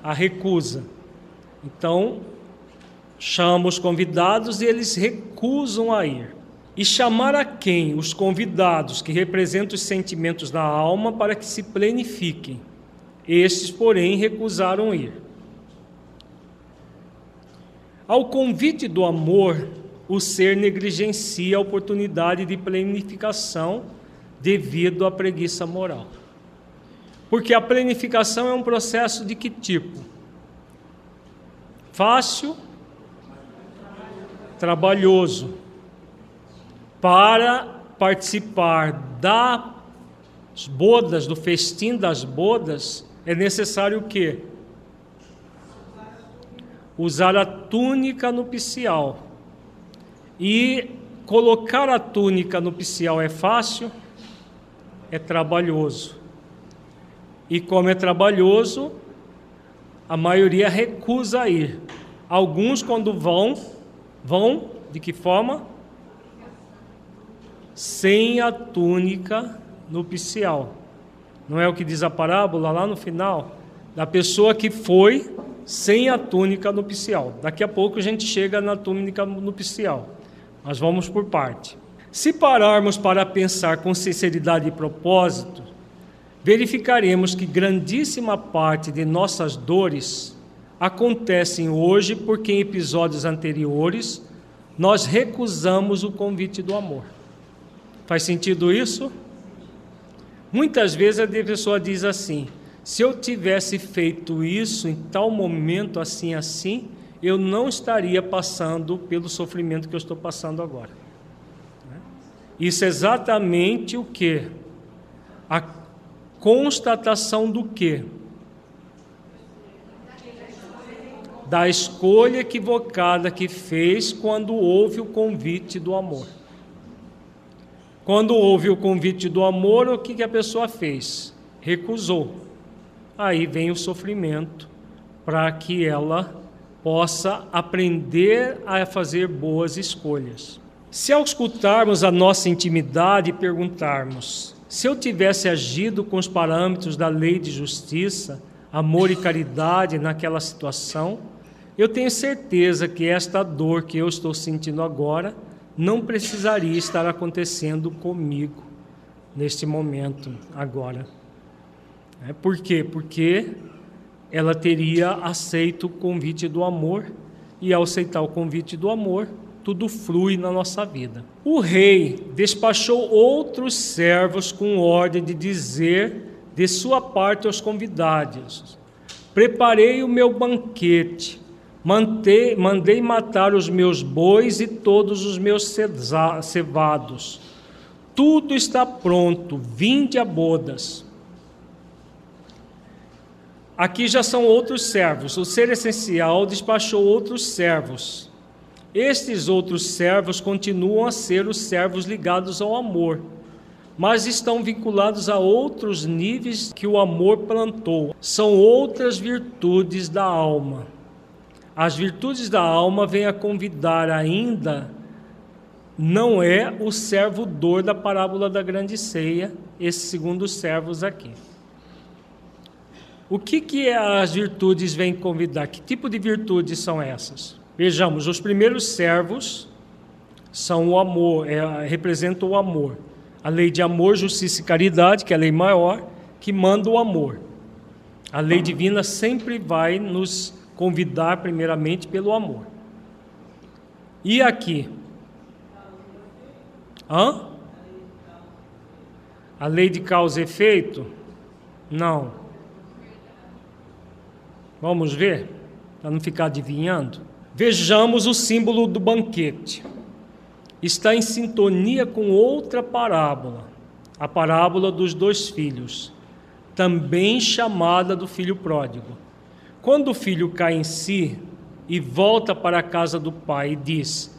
A recusa. Então, chama os convidados e eles recusam a ir. E chamar a quem? Os convidados, que representam os sentimentos da alma, para que se plenifiquem. Estes, porém, recusaram ir. Ao convite do amor, o ser negligencia a oportunidade de planificação devido à preguiça moral. Porque a planificação é um processo de que tipo? Fácil, trabalhoso para participar das bodas, do festim das bodas, é necessário o quê? Usar a túnica nupcial. E colocar a túnica nupcial é fácil? É trabalhoso. E como é trabalhoso, a maioria recusa ir. Alguns, quando vão, vão de que forma? Sem a túnica nupcial. Não é o que diz a parábola lá no final? Da pessoa que foi sem a túnica nupcial. Daqui a pouco a gente chega na túnica nupcial. Mas vamos por parte. Se pararmos para pensar com sinceridade e propósito, verificaremos que grandíssima parte de nossas dores acontecem hoje porque em episódios anteriores nós recusamos o convite do amor. Faz sentido isso? Muitas vezes a pessoa diz assim: se eu tivesse feito isso em tal momento, assim, assim, eu não estaria passando pelo sofrimento que eu estou passando agora. Né? Isso é exatamente o que? A constatação do que? Da escolha equivocada que fez quando houve o convite do amor. Quando houve o convite do amor, o que, que a pessoa fez? Recusou. Aí vem o sofrimento para que ela possa aprender a fazer boas escolhas. Se ao escutarmos a nossa intimidade e perguntarmos: se eu tivesse agido com os parâmetros da lei de justiça, amor e caridade naquela situação, eu tenho certeza que esta dor que eu estou sentindo agora não precisaria estar acontecendo comigo neste momento agora. É, por quê? Porque ela teria aceito o convite do amor e ao aceitar o convite do amor, tudo flui na nossa vida. O rei despachou outros servos com ordem de dizer de sua parte aos convidados: Preparei o meu banquete Mantei, mandei matar os meus bois e todos os meus cevados. Tudo está pronto, vinde a bodas. Aqui já são outros servos. O ser essencial despachou outros servos. Estes outros servos continuam a ser os servos ligados ao amor, mas estão vinculados a outros níveis que o amor plantou. São outras virtudes da alma. As virtudes da alma vêm a convidar ainda, não é o servo dor da parábola da grande ceia, esses segundos servos aqui. O que, que as virtudes vêm convidar? Que tipo de virtudes são essas? Vejamos, os primeiros servos são o amor, é, representam o amor. A lei de amor, justiça e caridade, que é a lei maior, que manda o amor. A lei divina sempre vai nos convidar primeiramente pelo amor. E aqui? Hã? A lei de causa e efeito? Não. Vamos ver? Para não ficar adivinhando. Vejamos o símbolo do banquete. Está em sintonia com outra parábola, a parábola dos dois filhos, também chamada do filho pródigo. Quando o filho cai em si e volta para a casa do pai e diz: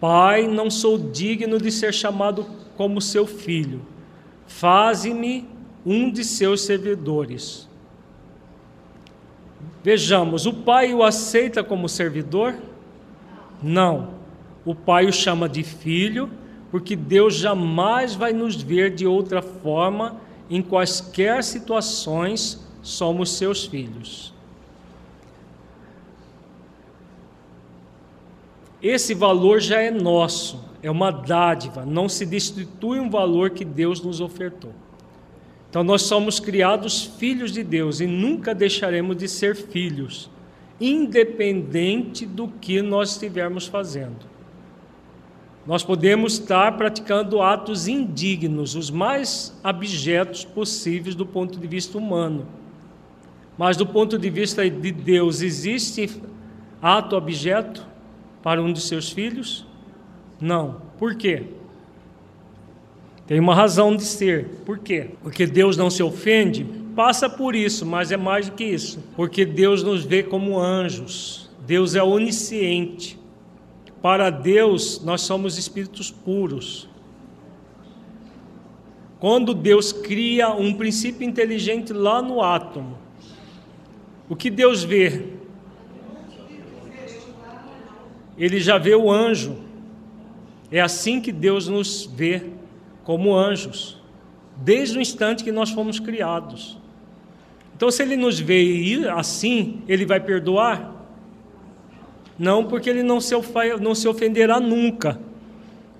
Pai, não sou digno de ser chamado como seu filho, faze-me um de seus servidores. Vejamos, o pai o aceita como servidor? Não. O pai o chama de filho, porque Deus jamais vai nos ver de outra forma em quaisquer situações somos seus filhos. Esse valor já é nosso, é uma dádiva, não se destitui um valor que Deus nos ofertou. Então nós somos criados filhos de Deus e nunca deixaremos de ser filhos, independente do que nós estivermos fazendo. Nós podemos estar praticando atos indignos, os mais abjetos possíveis do ponto de vista humano. Mas do ponto de vista de Deus, existe ato abjeto para um de seus filhos? Não. Por quê? Tem uma razão de ser. Por quê? Porque Deus não se ofende? Passa por isso, mas é mais do que isso. Porque Deus nos vê como anjos. Deus é onisciente. Para Deus, nós somos espíritos puros. Quando Deus cria um princípio inteligente lá no átomo, o que Deus vê? Ele já vê o anjo. É assim que Deus nos vê como anjos, desde o instante que nós fomos criados. Então, se ele nos vê assim, ele vai perdoar? Não, porque ele não se, ofenderá nunca.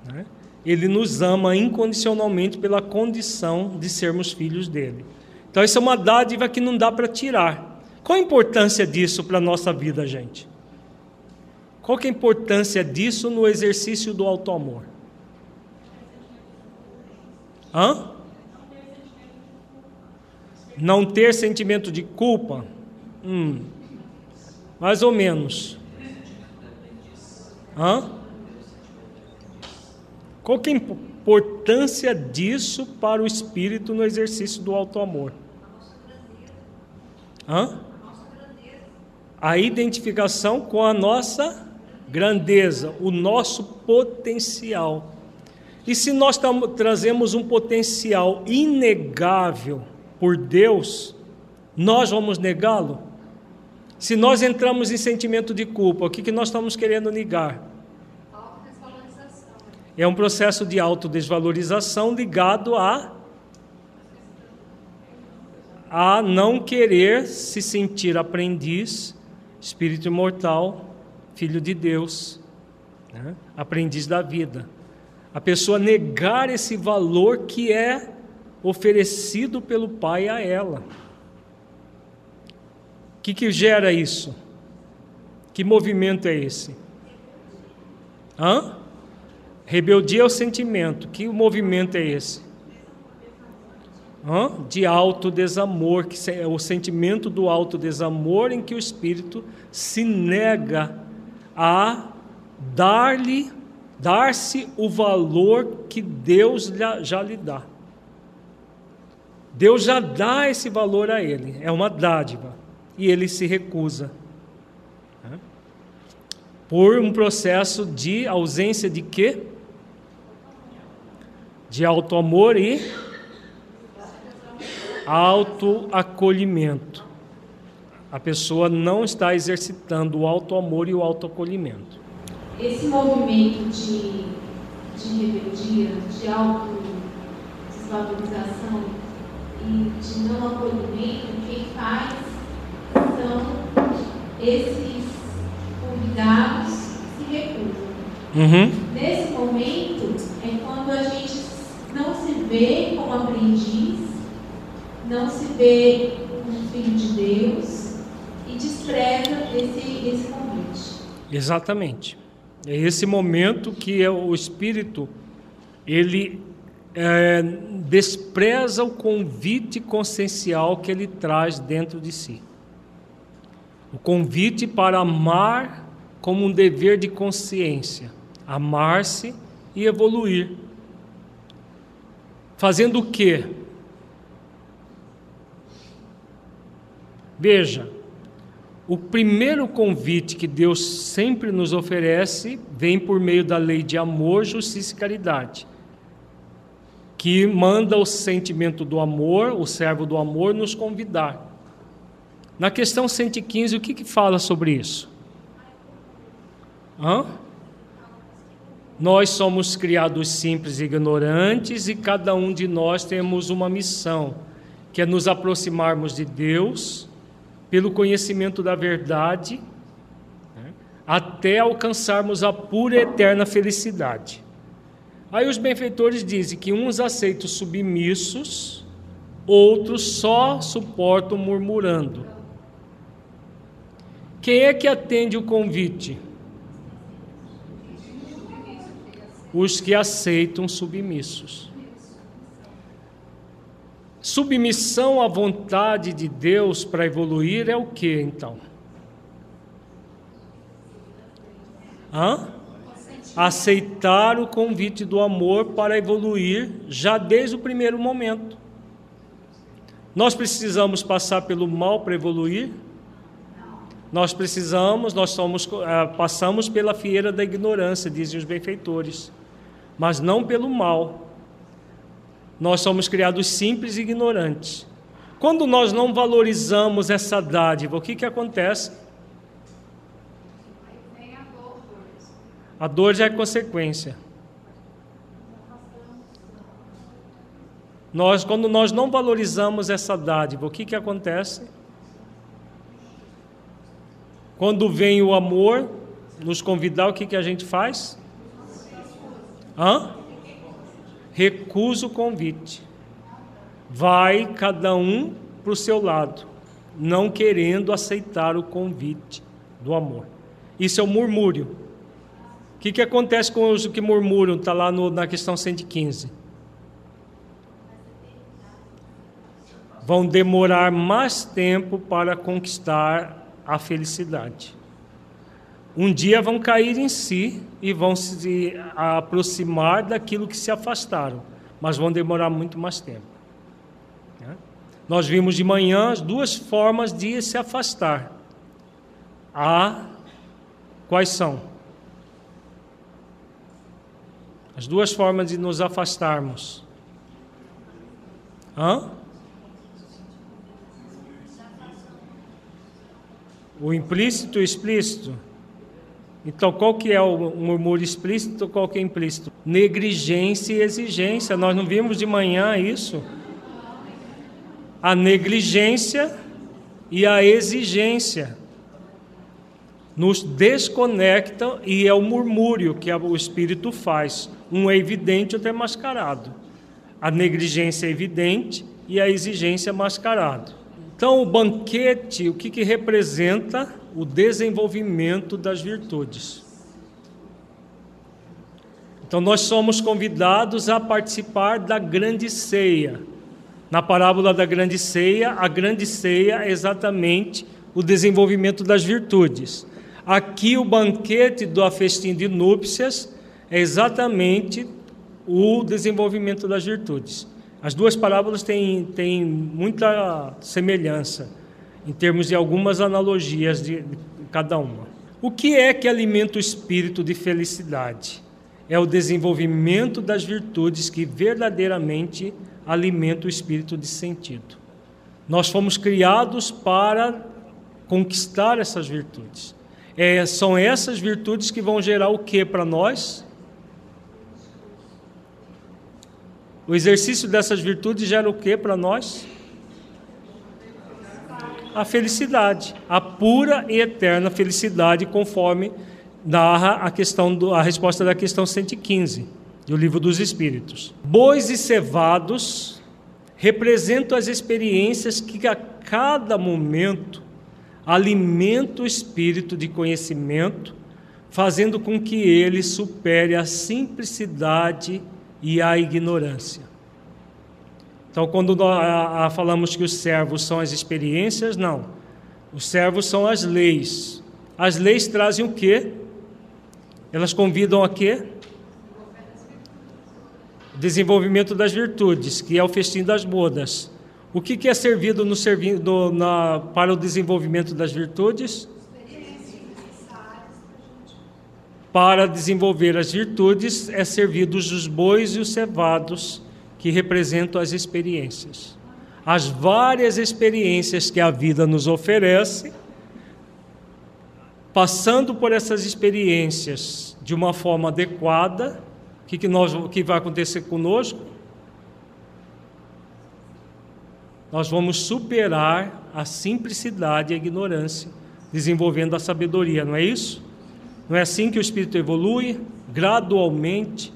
Né? Ele nos ama incondicionalmente pela condição de sermos filhos dele. Então, isso é uma dádiva que não dá para tirar. Qual a importância disso para a nossa vida, gente? Qual é a importância disso no exercício do auto-amor? Hã? Não ter sentimento de culpa? Hum, mais ou menos. Hã? Qual que é a importância disso para o espírito no exercício do alto amor? Hã? A identificação com a nossa grandeza, o nosso potencial. E se nós trazemos um potencial inegável por Deus, nós vamos negá-lo? Se nós entramos em sentimento de culpa, o que, que nós estamos querendo negar? É um processo de autodesvalorização ligado a a não querer se sentir aprendiz, espírito imortal, filho de Deus, né? aprendiz da vida a pessoa negar esse valor que é oferecido pelo Pai a ela. O que, que gera isso? Que movimento é esse? Hã? Rebeldia é o sentimento. Que movimento é esse? Hã? De autodesamor, que é o sentimento do autodesamor em que o espírito se nega a dar-lhe dar-se o valor que Deus já lhe dá. Deus já dá esse valor a ele, é uma dádiva, e ele se recusa. Por um processo de ausência de quê? De auto-amor e auto-acolhimento. A pessoa não está exercitando o auto-amor e o auto-acolhimento esse movimento de, de rebeldia, de autodesvalorização e de não acolhimento, quem faz são esses convidados que se recusam. Uhum. Nesse momento é quando a gente não se vê como aprendiz, não se vê como filho de Deus despreza esse, esse convite. Exatamente. É esse momento que é o Espírito ele é, despreza o convite consciencial que ele traz dentro de si. O convite para amar como um dever de consciência, amar-se e evoluir. Fazendo o quê? Veja, o primeiro convite que Deus sempre nos oferece vem por meio da lei de amor, justiça e caridade, que manda o sentimento do amor, o servo do amor, nos convidar. Na questão 115, o que, que fala sobre isso? Hã? Nós somos criados simples e ignorantes e cada um de nós temos uma missão, que é nos aproximarmos de Deus pelo conhecimento da verdade, né, até alcançarmos a pura e eterna felicidade. Aí os benfeitores dizem que uns aceitam submissos, outros só suportam murmurando. Quem é que atende o convite? Os que aceitam submissos. Submissão à vontade de Deus para evoluir é o que então? Hã? Aceitar o convite do amor para evoluir já desde o primeiro momento. Nós precisamos passar pelo mal para evoluir? Nós precisamos, nós somos, uh, passamos pela fieira da ignorância, dizem os benfeitores, mas não pelo mal. Nós somos criados simples e ignorantes. Quando nós não valorizamos essa dádiva, o que, que acontece? A dor já é consequência. Nós, quando nós não valorizamos essa dádiva, o que, que acontece? Quando vem o amor nos convidar, o que, que a gente faz? Hã? Recusa o convite. Vai cada um para o seu lado, não querendo aceitar o convite do amor. Isso é o murmúrio. O que, que acontece com os que murmuram? Está lá no, na questão 115. Vão demorar mais tempo para conquistar a felicidade um dia vão cair em si e vão se aproximar daquilo que se afastaram, mas vão demorar muito mais tempo. Né? Nós vimos de manhã as duas formas de se afastar. A quais são? As duas formas de nos afastarmos. Hã? O implícito e o explícito. Então, qual que é o murmúrio explícito, qual que é implícito? Negligência e exigência. Nós não vimos de manhã isso? A negligência e a exigência nos desconectam e é o murmúrio que o espírito faz. Um é evidente, outro é mascarado. A negligência é evidente e a exigência é mascarado. Então, o banquete, o que, que representa? O desenvolvimento das virtudes. Então, nós somos convidados a participar da grande ceia. Na parábola da grande ceia, a grande ceia é exatamente o desenvolvimento das virtudes. Aqui, o banquete do festim de núpcias é exatamente o desenvolvimento das virtudes. As duas parábolas têm, têm muita semelhança em termos de algumas analogias de, cada uma. O que é que alimenta o espírito de felicidade? É o desenvolvimento das virtudes que verdadeiramente alimenta o espírito de sentido. Nós fomos criados para conquistar essas virtudes. É, são essas virtudes que vão gerar o que para nós? O exercício dessas virtudes gera o que para nós? A felicidade, a pura e eterna felicidade, conforme narra a questão do, a resposta da questão 115 do livro dos Espíritos. Bois e cevados representam as experiências que a cada momento alimentam o espírito de conhecimento, fazendo com que ele supere a simplicidade e a ignorância. Então, quando nós falamos que os servos são as experiências, não. Os servos são as leis. As leis trazem o quê? Elas convidam a quê? Desenvolvimento das virtudes, que é o festim das bodas. O que, que é servido no, no, na, para o desenvolvimento das virtudes? Para desenvolver as virtudes é servidos os bois e os cevados, que representam as experiências. As várias experiências que a vida nos oferece, passando por essas experiências de uma forma adequada, o que, que, nós, que vai acontecer conosco? Nós vamos superar a simplicidade e a ignorância, desenvolvendo a sabedoria, não é isso? Não é assim que o espírito evolui gradualmente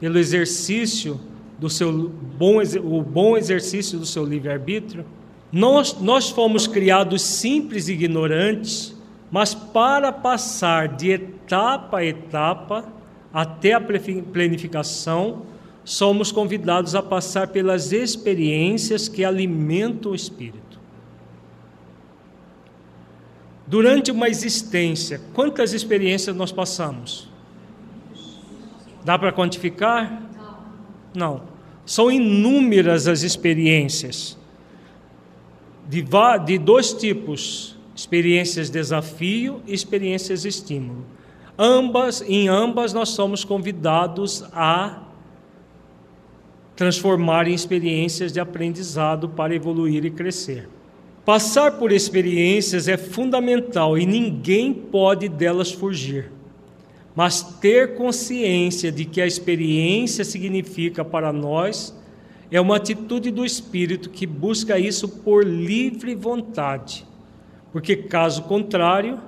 pelo exercício do seu bom, o bom exercício do seu livre-arbítrio? Nós, nós fomos criados simples e ignorantes, mas para passar de etapa a etapa até a plenificação, somos convidados a passar pelas experiências que alimentam o espírito. Durante uma existência, quantas experiências nós passamos? Dá para quantificar? Não. São inúmeras as experiências, de, de dois tipos: experiências desafio e experiências estímulo. Ambas, em ambas, nós somos convidados a transformar em experiências de aprendizado para evoluir e crescer. Passar por experiências é fundamental e ninguém pode delas fugir. Mas ter consciência de que a experiência significa para nós é uma atitude do espírito que busca isso por livre vontade. Porque, caso contrário,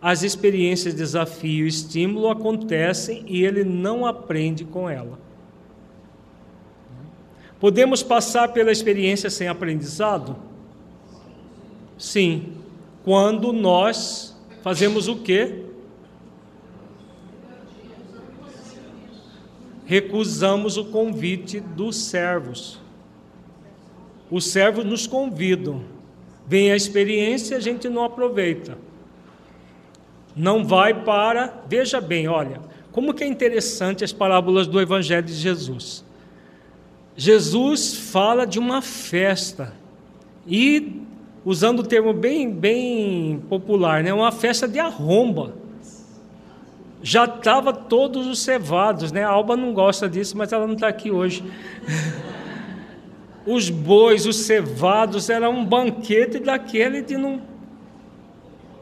as experiências de desafio e estímulo acontecem e ele não aprende com ela. Podemos passar pela experiência sem aprendizado? Sim, quando nós fazemos o quê? Recusamos o convite dos servos. Os servos nos convidam. Vem a experiência, a gente não aproveita. Não vai para. Veja bem, olha, como que é interessante as parábolas do Evangelho de Jesus. Jesus fala de uma festa e usando o termo bem, bem popular, né? uma festa de arromba. Já estava todos os cevados, né? A Alba não gosta disso, mas ela não está aqui hoje. (laughs) Os bois, os cevados, era um banquete daquele de não.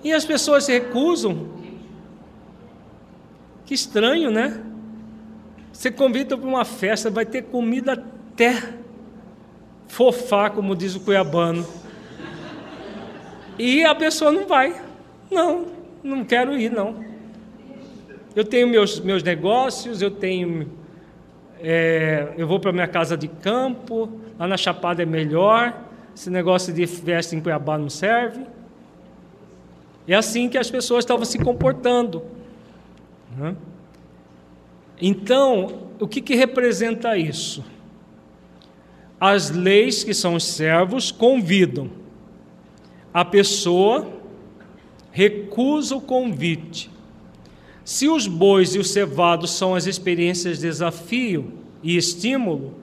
E as pessoas se recusam. Que estranho, né? Você convida para uma festa, vai ter comida até fofar, como diz o cuiabano. E a pessoa não vai. Não, não quero ir, não. Eu tenho meus, meus negócios, eu tenho. É, eu vou para minha casa de campo, lá na Chapada é melhor. Esse negócio de festa em Cuiabá não serve. É assim que as pessoas estavam se comportando. Né? Então, o que, que representa isso? As leis, que são os servos, convidam a pessoa recusa o convite. Se os bois e os cevados são as experiências de desafio e estímulo,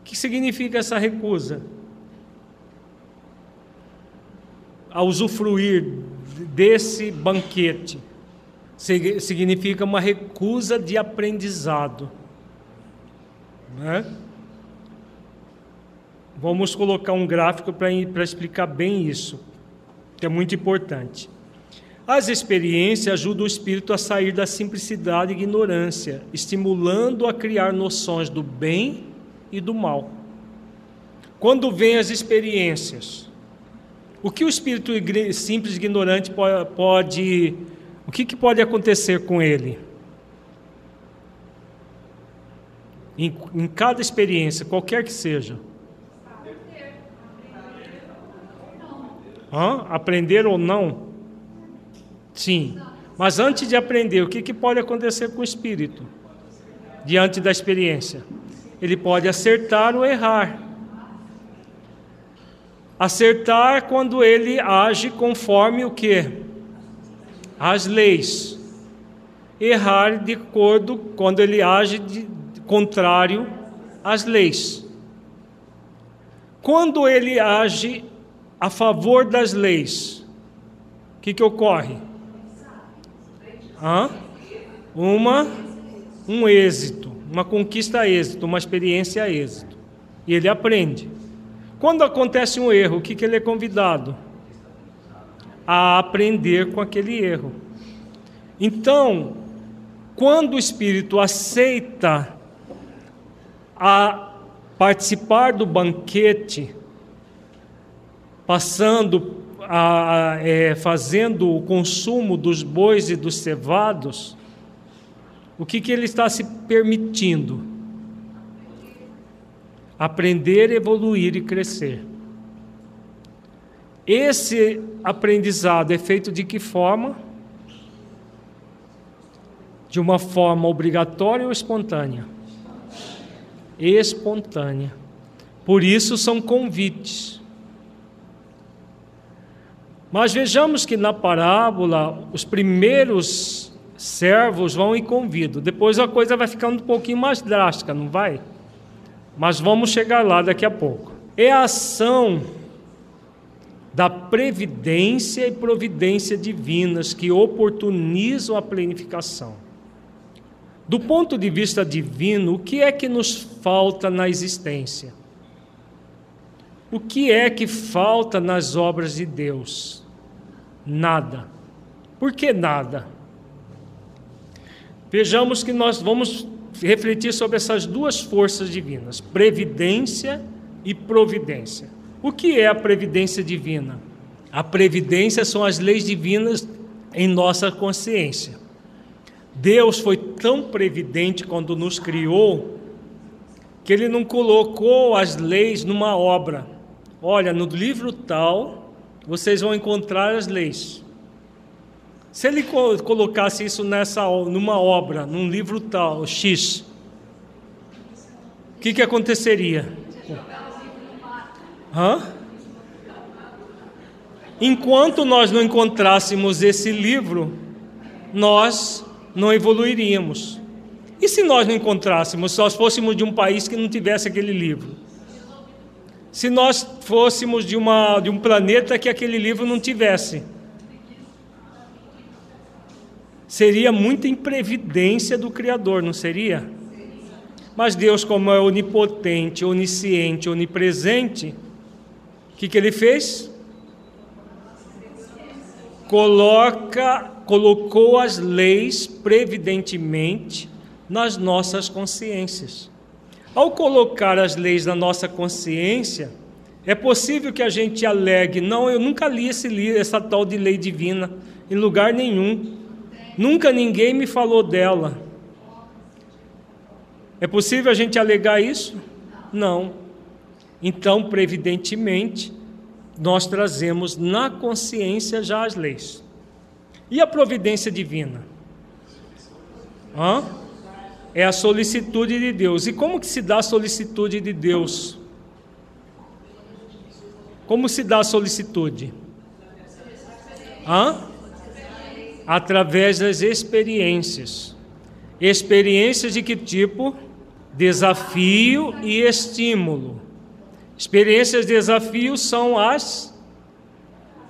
o que significa essa recusa? A usufruir desse banquete significa uma recusa de aprendizado. Né? Vamos colocar um gráfico para explicar bem isso, que é muito importante. As experiências ajudam o espírito a sair da simplicidade e ignorância, estimulando a criar noções do bem e do mal. Quando vêm as experiências, o que o espírito simples e ignorante pode, o que, que pode acontecer com ele? Em, em cada experiência, qualquer que seja, Hã? Aprender ou não? Sim. Mas antes de aprender, o que, que pode acontecer com o espírito diante da experiência? Ele pode acertar ou errar. Acertar quando ele age conforme o que? As leis. Errar de acordo quando ele age de contrário às leis. Quando ele age a favor das leis, o que, que ocorre? Uma, um êxito, uma conquista êxito, uma experiência êxito. E ele aprende. Quando acontece um erro, o que, que ele é convidado? A aprender com aquele erro. Então, quando o espírito aceita a participar do banquete, passando, a, a, é, fazendo o consumo dos bois e dos cevados, o que, que ele está se permitindo? aprender, evoluir e crescer. Esse aprendizado é feito de que forma? De uma forma obrigatória ou espontânea? Espontânea. Por isso são convites. Mas vejamos que na parábola os primeiros servos vão e convidam, depois a coisa vai ficando um pouquinho mais drástica, não vai? mas vamos chegar lá daqui a pouco. É a ação da previdência e providência divinas que oportunizam a planificação. Do ponto de vista divino, o que é que nos falta na existência? O que é que falta nas obras de Deus? Nada. Por que nada? Vejamos que nós vamos refletir sobre essas duas forças divinas, previdência e providência. O que é a previdência divina? A previdência são as leis divinas em nossa consciência. Deus foi tão previdente quando nos criou que ele não colocou as leis numa obra. Olha, no livro tal, vocês vão encontrar as leis. Se ele colocasse isso nessa, numa obra, num livro tal, X, o que, que aconteceria? Hã? Enquanto nós não encontrássemos esse livro, nós não evoluiríamos. E se nós não encontrássemos, se nós fôssemos de um país que não tivesse aquele livro? Se nós fôssemos de, uma, de um planeta que aquele livro não tivesse? Seria muita imprevidência do Criador, não seria? Mas Deus, como é onipotente, onisciente, onipresente, o que, que ele fez? Coloca, colocou as leis previdentemente nas nossas consciências. Ao colocar as leis na nossa consciência, é possível que a gente alegue: não, eu nunca li esse livro, essa tal de lei divina, em lugar nenhum. Nunca ninguém me falou dela. É possível a gente alegar isso? Não. Então, previdentemente, nós trazemos na consciência já as leis. E a providência divina? Hã? É a solicitude de Deus. E como que se dá a solicitude de Deus? Como se dá a solicitude? Hã? através das experiências. Experiências de que tipo? Desafio e estímulo. Experiências de desafio são as,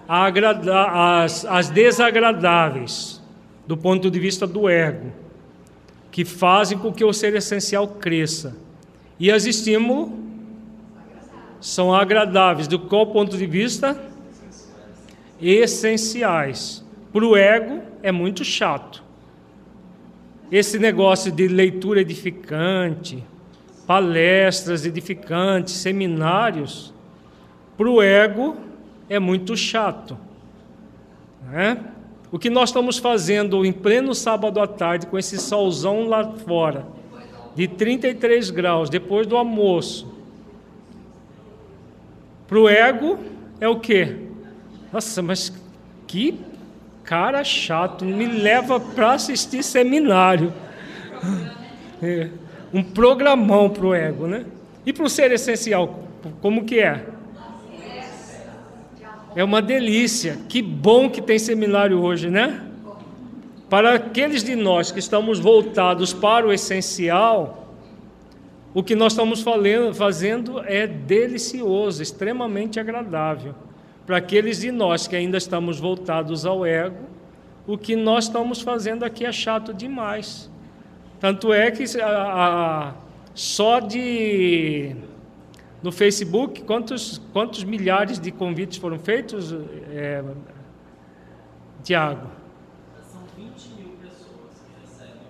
as, as desagradáveis, do ponto de vista do ego, que fazem com que o ser essencial cresça. E as estímulos são agradáveis, do qual ponto de vista? Essenciais. Para o ego é muito chato. Esse negócio de leitura edificante, palestras edificantes, seminários, para o ego é muito chato. Né? O que nós estamos fazendo em pleno sábado à tarde, com esse solzão lá fora, de 33 graus, depois do almoço, para o ego é o quê? Nossa, mas que cara chato, me leva para assistir seminário. É, um programão para o ego, né? E para o ser essencial, como que é? É uma delícia. Que bom que tem seminário hoje, né? Para aqueles de nós que estamos voltados para o essencial, o que nós estamos fazendo é delicioso, extremamente agradável. Para aqueles de nós que ainda estamos voltados ao ego, o que nós estamos fazendo aqui é chato demais. Tanto é que a, a, só de no Facebook, quantos, quantos milhares de convites foram feitos, é, Tiago? São 20 mil pessoas que recebem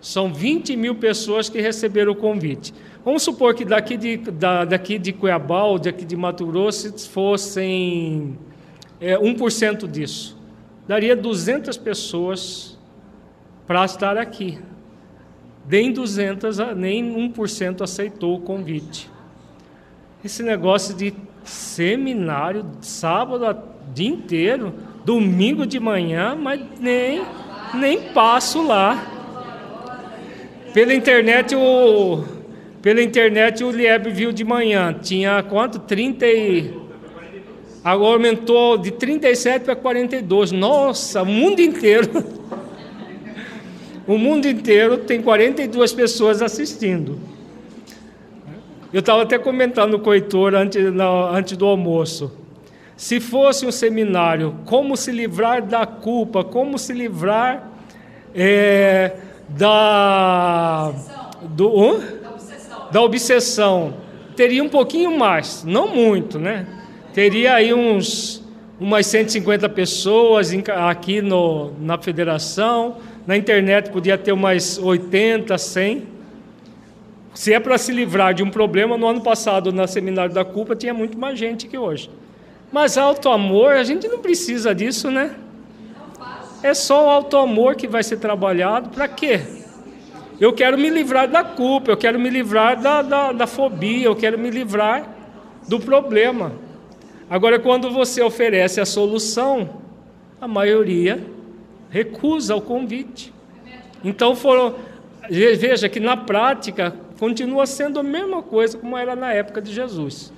São 20 mil pessoas que receberam o convite. Vamos supor que daqui de, da, daqui de Cuiabá ou daqui de Mato Grosso fossem é, 1% disso. Daria 200 pessoas para estar aqui. Nem 200, nem 1% aceitou o convite. Esse negócio de seminário, sábado o dia inteiro, domingo de manhã, mas nem, nem passo lá. Pela internet o pela internet o Lieb viu de manhã, tinha quanto? 30 e... Agora aumentou de 37 para 42. Nossa, o mundo inteiro. (laughs) o mundo inteiro tem 42 pessoas assistindo. Eu estava até comentando com o Heitor antes, antes do almoço. Se fosse um seminário, como se livrar da culpa, como se livrar é, da. Do, uh? da obsessão teria um pouquinho mais, não muito, né? Teria aí uns umas 150 pessoas aqui no, na federação, na internet podia ter umas 80, 100. Se é para se livrar de um problema, no ano passado, na Seminário da Culpa, tinha muito mais gente que hoje. Mas auto-amor, a gente não precisa disso, né? É só o auto-amor que vai ser trabalhado. Para quê? Eu quero me livrar da culpa, eu quero me livrar da, da, da fobia, eu quero me livrar do problema. Agora, quando você oferece a solução, a maioria recusa o convite. Então, foram, veja que na prática continua sendo a mesma coisa como era na época de Jesus.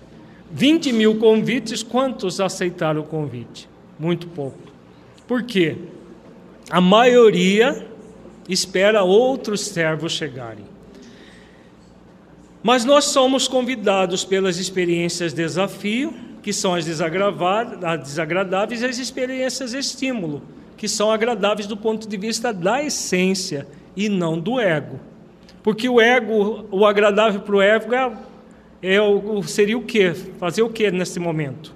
20 mil convites, quantos aceitaram o convite? Muito pouco. Por quê? A maioria espera outros servos chegarem. Mas nós somos convidados pelas experiências desafio, que são as desagradáveis, e as experiências estímulo, que são agradáveis do ponto de vista da essência e não do ego. Porque o ego, o agradável para o ego é, é o, seria o quê? Fazer o quê nesse momento?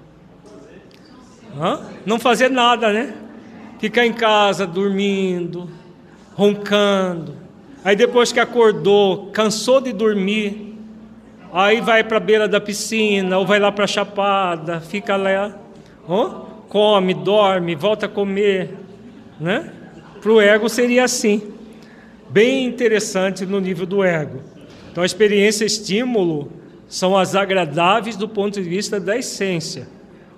Hã? Não fazer nada, né? Ficar em casa dormindo, roncando. Aí depois que acordou, cansou de dormir, aí vai para a beira da piscina ou vai lá para a chapada, fica lá, oh, come, dorme, volta a comer, né? Para o ego seria assim, bem interessante no nível do ego. Então a experiência estímulo são as agradáveis do ponto de vista da essência.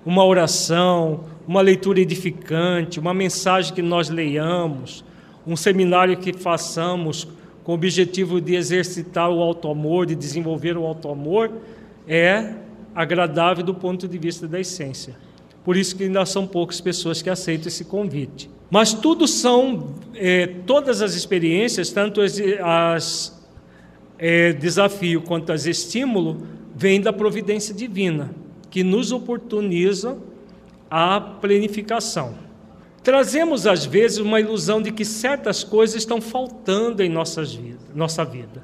Uma oração, uma leitura edificante, uma mensagem que nós leiamos, um seminário que façamos com o objetivo de exercitar o auto-amor, de desenvolver o auto-amor, é agradável do ponto de vista da essência. Por isso que ainda são poucas pessoas que aceitam esse convite. Mas tudo são, é, todas as experiências, tanto as, as é, desafio quanto as estímulo, vêm da providência divina, que nos oportuniza a planificação. Trazemos, às vezes, uma ilusão de que certas coisas estão faltando em nossas vida, nossa vida.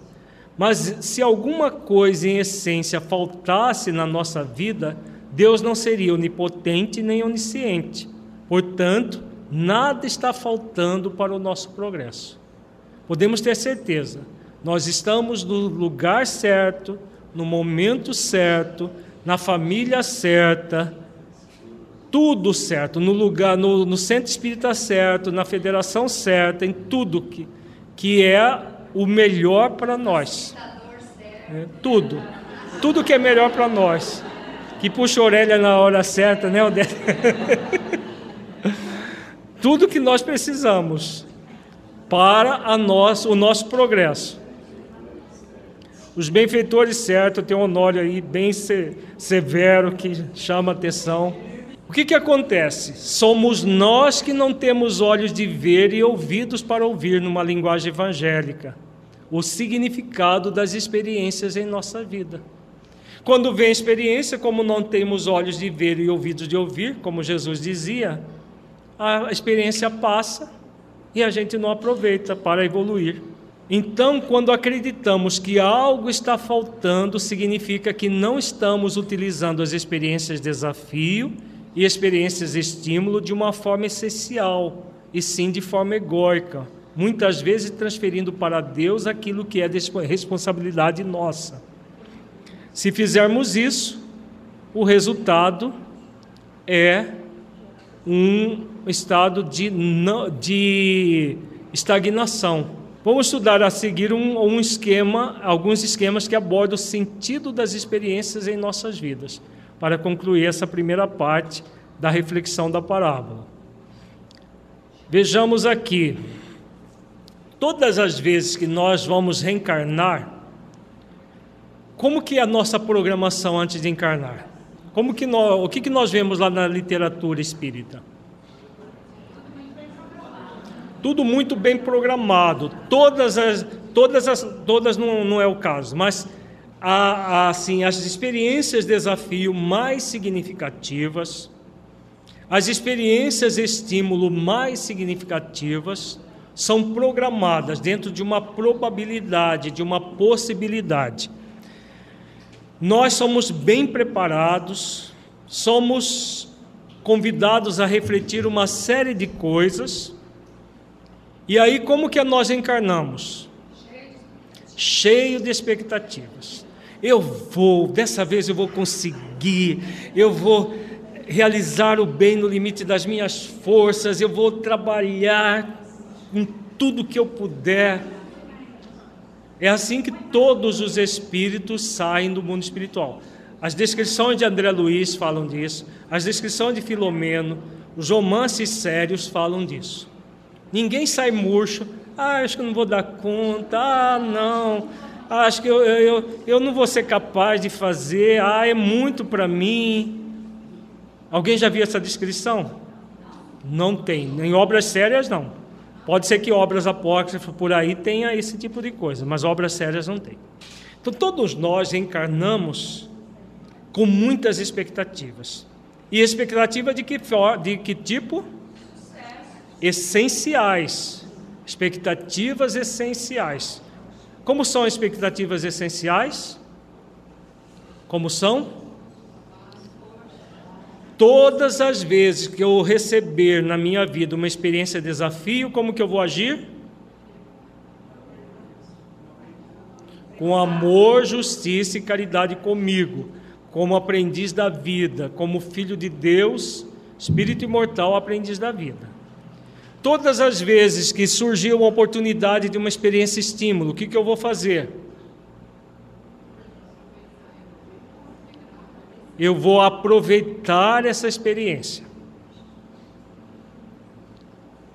Mas se alguma coisa, em essência, faltasse na nossa vida, Deus não seria onipotente nem onisciente. Portanto, nada está faltando para o nosso progresso. Podemos ter certeza, nós estamos no lugar certo, no momento certo, na família certa, tudo certo, no lugar, no, no centro espírita certo, na federação certa, em tudo que, que é o melhor para nós. É, tudo. Tudo que é melhor para nós. Que puxa a orelha na hora certa, né, Odete? (laughs) tudo que nós precisamos para a nós, o nosso progresso. Os benfeitores, certo, tem um Honório aí bem severo que chama atenção. O que, que acontece? Somos nós que não temos olhos de ver e ouvidos para ouvir, numa linguagem evangélica, o significado das experiências em nossa vida. Quando vem a experiência, como não temos olhos de ver e ouvidos de ouvir, como Jesus dizia, a experiência passa e a gente não aproveita para evoluir. Então, quando acreditamos que algo está faltando, significa que não estamos utilizando as experiências desafio e experiências estímulo de uma forma essencial, e sim de forma egóica, muitas vezes transferindo para Deus aquilo que é responsabilidade nossa. Se fizermos isso, o resultado é um estado de, de estagnação. Vamos estudar a seguir um, um esquema, alguns esquemas que abordam o sentido das experiências em nossas vidas, para concluir essa primeira parte da reflexão da parábola. Vejamos aqui, todas as vezes que nós vamos reencarnar, como que é a nossa programação antes de encarnar? Como que nós, o que, que nós vemos lá na literatura espírita? Tudo muito bem programado. Todas as, todas as, todas não, não é o caso, mas a, a, assim as experiências desafio mais significativas, as experiências estímulo mais significativas são programadas dentro de uma probabilidade, de uma possibilidade. Nós somos bem preparados, somos convidados a refletir uma série de coisas. E aí, como que nós encarnamos? Cheio de expectativas. Eu vou, dessa vez eu vou conseguir, eu vou realizar o bem no limite das minhas forças, eu vou trabalhar em tudo que eu puder é assim que todos os espíritos saem do mundo espiritual. As descrições de André Luiz falam disso, as descrições de Filomeno, os romances sérios falam disso. Ninguém sai murcho, ah, acho que eu não vou dar conta, ah, não, acho que eu, eu, eu não vou ser capaz de fazer, ah, é muito para mim. Alguém já viu essa descrição? Não tem, em obras sérias não. Pode ser que obras apócrifas por aí tenha esse tipo de coisa, mas obras sérias não tem. Então todos nós encarnamos com muitas expectativas. E expectativa de que, de que tipo? Essenciais. Expectativas essenciais. Como são expectativas essenciais? Como são? Todas as vezes que eu receber na minha vida uma experiência de desafio, como que eu vou agir? Com amor, justiça e caridade comigo, como aprendiz da vida, como filho de Deus, espírito imortal, aprendiz da vida. Todas as vezes que surgir uma oportunidade de uma experiência estímulo, o que, que eu vou fazer? Eu vou aproveitar essa experiência.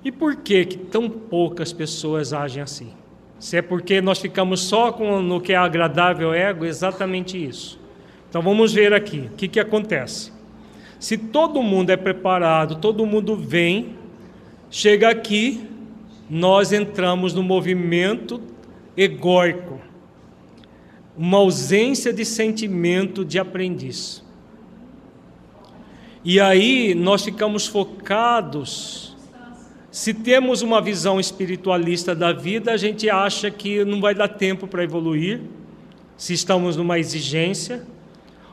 E por que, que tão poucas pessoas agem assim? Se é porque nós ficamos só com no que é agradável ao ego, exatamente isso. Então vamos ver aqui o que, que acontece. Se todo mundo é preparado, todo mundo vem, chega aqui, nós entramos no movimento egóico, uma ausência de sentimento de aprendiz. E aí nós ficamos focados. Se temos uma visão espiritualista da vida, a gente acha que não vai dar tempo para evoluir, se estamos numa exigência,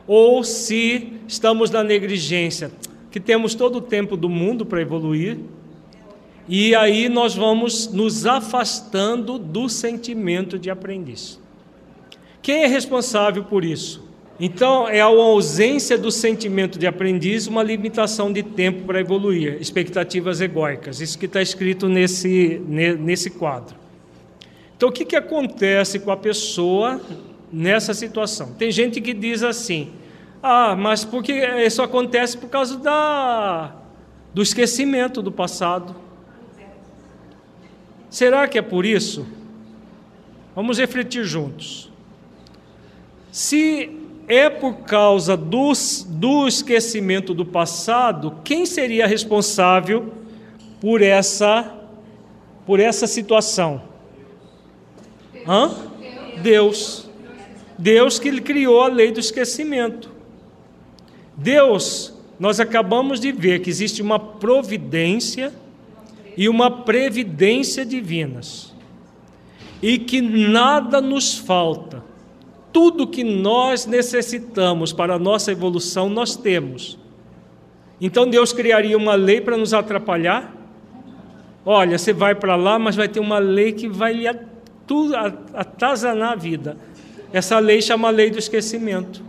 ou se estamos na negligência, que temos todo o tempo do mundo para evoluir, e aí nós vamos nos afastando do sentimento de aprendiz. Quem é responsável por isso? Então, é a ausência do sentimento de aprendiz uma limitação de tempo para evoluir, expectativas egóicas. Isso que está escrito nesse, nesse quadro. Então, o que, que acontece com a pessoa nessa situação? Tem gente que diz assim: ah, mas porque isso acontece por causa da, do esquecimento do passado. Será que é por isso? Vamos refletir juntos. Se é por causa do, do esquecimento do passado, quem seria responsável por essa, por essa situação? Hã? Deus. Deus que criou a lei do esquecimento. Deus, nós acabamos de ver que existe uma providência e uma previdência divinas. E que nada nos falta. Tudo que nós necessitamos para a nossa evolução, nós temos. Então Deus criaria uma lei para nos atrapalhar? Olha, você vai para lá, mas vai ter uma lei que vai lhe atazanar a vida. Essa lei chama lei do esquecimento.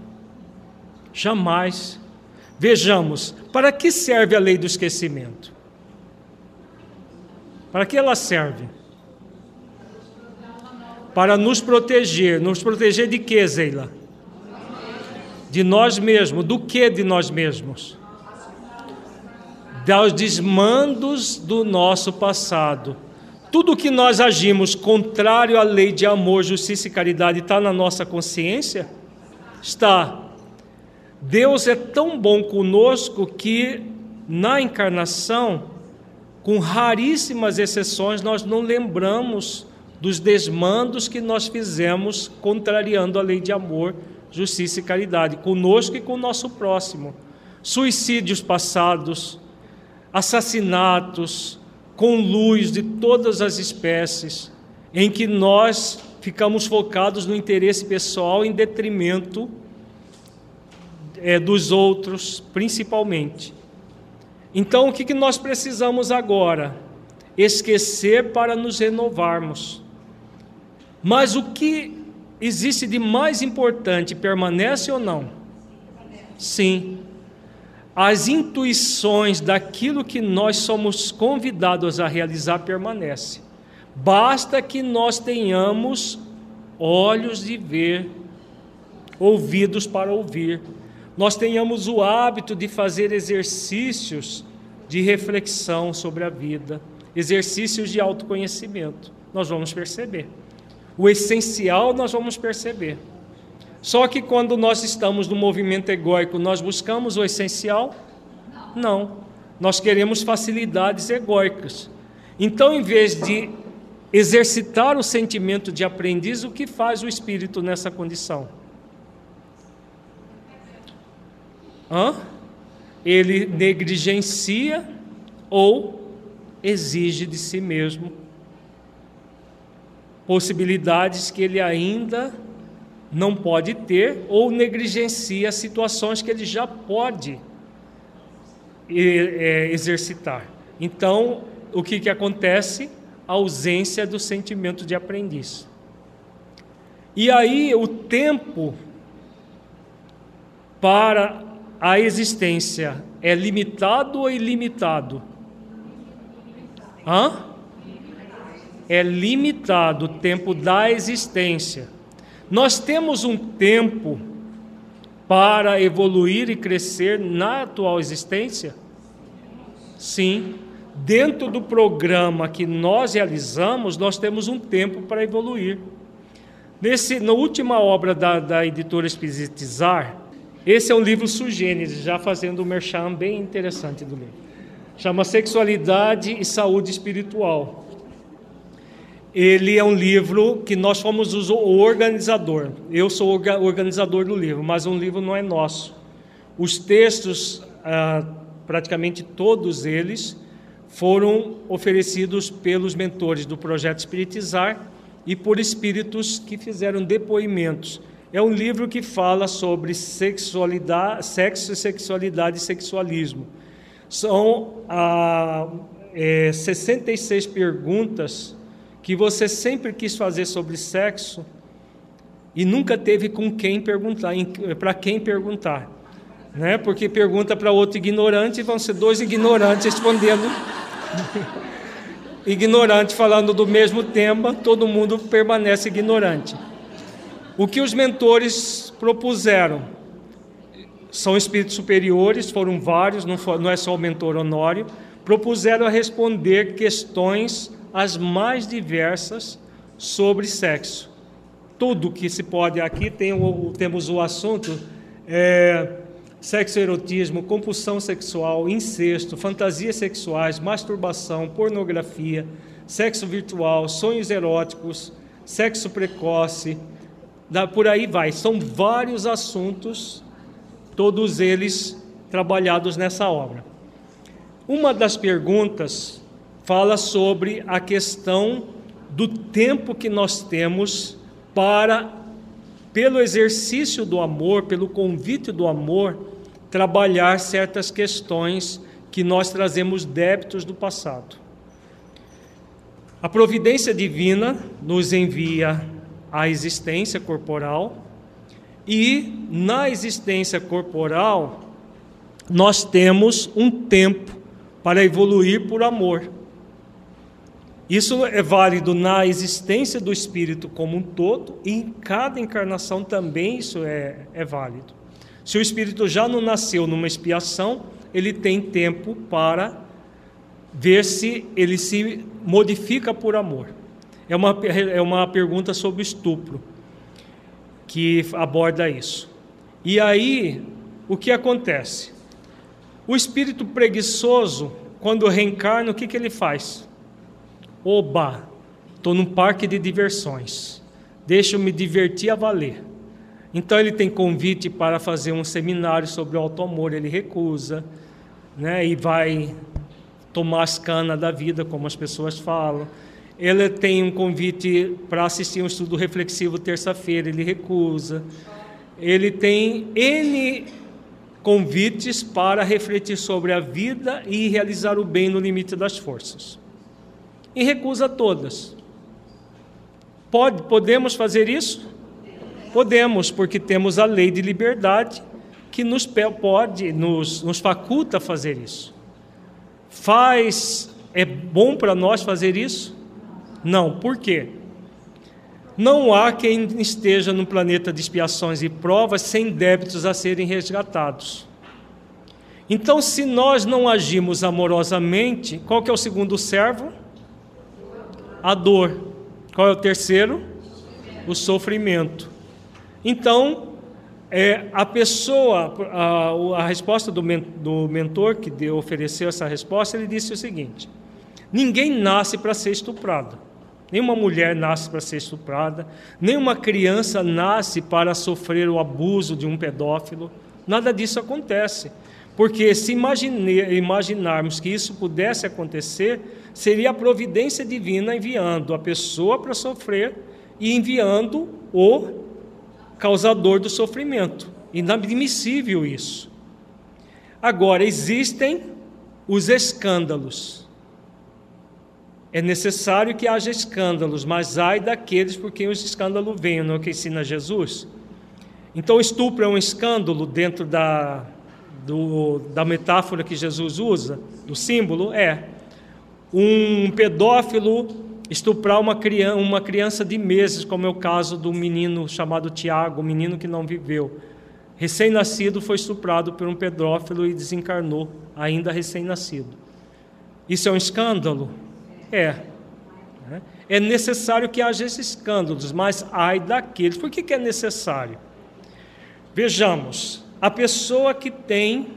Jamais. Vejamos, para que serve a lei do esquecimento? Para que ela serve? Para nos proteger. Nos proteger de quê, Zeila? De nós mesmos. Do que de nós mesmos? Dos desmandos do nosso passado. Tudo que nós agimos contrário à lei de amor, justiça e caridade está na nossa consciência? Está. Deus é tão bom conosco que na encarnação com raríssimas exceções, nós não lembramos dos desmandos que nós fizemos contrariando a lei de amor, justiça e caridade, conosco e com o nosso próximo. Suicídios passados, assassinatos, com luz de todas as espécies, em que nós ficamos focados no interesse pessoal em detrimento é, dos outros, principalmente. Então, o que, que nós precisamos agora? Esquecer para nos renovarmos. Mas o que existe de mais importante permanece ou não? Sim. As intuições daquilo que nós somos convidados a realizar permanece. Basta que nós tenhamos olhos de ver, ouvidos para ouvir nós tenhamos o hábito de fazer exercícios de reflexão sobre a vida, exercícios de autoconhecimento. Nós vamos perceber. O essencial nós vamos perceber. Só que quando nós estamos no movimento egóico, nós buscamos o essencial? Não. Nós queremos facilidades egóicas. Então, em vez de exercitar o sentimento de aprendiz, o que faz o espírito nessa condição? Hã? Ele negligencia ou exige de si mesmo possibilidades que ele ainda não pode ter ou negligencia situações que ele já pode é, exercitar. Então, o que, que acontece? A ausência do sentimento de aprendiz. E aí, o tempo para a existência é limitado ou ilimitado? Hã? É limitado o tempo da existência. Nós temos um tempo para evoluir e crescer na atual existência? Sim. Dentro do programa que nós realizamos, nós temos um tempo para evoluir. Nesse, na última obra da, da editora Espiritizar, esse é um livro sugênese, já fazendo um merchan bem interessante do livro. Chama Sexualidade e Saúde Espiritual. Ele é um livro que nós fomos o organizador. Eu sou o organizador do livro, mas um livro não é nosso. Os textos, ah, praticamente todos eles, foram oferecidos pelos mentores do projeto Espiritizar e por espíritos que fizeram depoimentos é um livro que fala sobre sexualidade, sexo, sexualidade e sexualismo. São ah, é, 66 perguntas que você sempre quis fazer sobre sexo e nunca teve com quem perguntar, para quem perguntar. Né? Porque pergunta para outro ignorante e vão ser dois ignorantes respondendo. (laughs) ignorante falando do mesmo tema, todo mundo permanece ignorante. O que os mentores propuseram? são espíritos superiores, foram vários, não, não é só o mentor Honório, propuseram a responder questões as mais diversas sobre sexo. Tudo que se pode aqui tem o, temos o assunto é, sexo erotismo, compulsão sexual, incesto, fantasias sexuais, masturbação, pornografia, sexo virtual, sonhos eróticos, sexo precoce, por aí vai. São vários assuntos, todos eles trabalhados nessa obra. Uma das perguntas fala sobre a questão do tempo que nós temos para, pelo exercício do amor, pelo convite do amor, trabalhar certas questões que nós trazemos débitos do passado. A providência divina nos envia a existência corporal e na existência corporal nós temos um tempo para evoluir por amor. Isso é válido na existência do espírito como um todo e em cada encarnação também isso é, é válido. Se o espírito já não nasceu numa expiação, ele tem tempo para ver se ele se modifica por amor. É uma, é uma pergunta sobre estupro que aborda isso. E aí, o que acontece? O espírito preguiçoso, quando reencarna, o que, que ele faz? Oba, estou num parque de diversões, deixa eu me divertir a valer. Então ele tem convite para fazer um seminário sobre o auto-amor, ele recusa, né, e vai tomar as canas da vida, como as pessoas falam. Ele tem um convite para assistir um estudo reflexivo terça-feira, ele recusa. Ele tem N convites para refletir sobre a vida e realizar o bem no limite das forças e recusa todas. Pode, podemos fazer isso? Podemos, porque temos a lei de liberdade que nos pode, nos, nos faculta fazer isso. Faz, é bom para nós fazer isso? Não, por quê? Não há quem esteja no planeta de expiações e provas sem débitos a serem resgatados. Então, se nós não agimos amorosamente, qual que é o segundo servo? A dor. Qual é o terceiro? O sofrimento. Então, é, a pessoa, a, a resposta do, do mentor que deu, ofereceu essa resposta, ele disse o seguinte: ninguém nasce para ser estuprado. Nenhuma mulher nasce para ser estuprada, nenhuma criança nasce para sofrer o abuso de um pedófilo. Nada disso acontece. Porque se imaginarmos que isso pudesse acontecer, seria a providência divina enviando a pessoa para sofrer e enviando o causador do sofrimento. Inadmissível isso. Agora, existem os escândalos. É necessário que haja escândalos, mas ai daqueles por quem os escândalos venham, não é o que ensina Jesus? Então, estupro é um escândalo dentro da, do, da metáfora que Jesus usa, do símbolo? É um pedófilo estuprar uma criança, uma criança de meses, como é o caso do menino chamado Tiago, um menino que não viveu. Recém-nascido foi estuprado por um pedófilo e desencarnou, ainda recém-nascido. Isso é um escândalo? É. É necessário que haja esses escândalos, mas ai daqueles. Por que, que é necessário? Vejamos, a pessoa que tem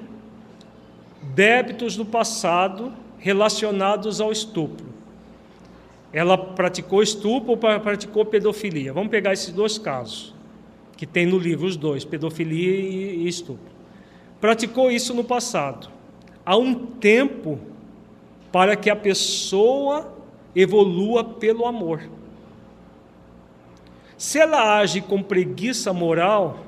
débitos do passado relacionados ao estupro. Ela praticou estupro ou praticou pedofilia. Vamos pegar esses dois casos, que tem no livro os dois, pedofilia e estupro. Praticou isso no passado. Há um tempo para que a pessoa evolua pelo amor. Se ela age com preguiça moral,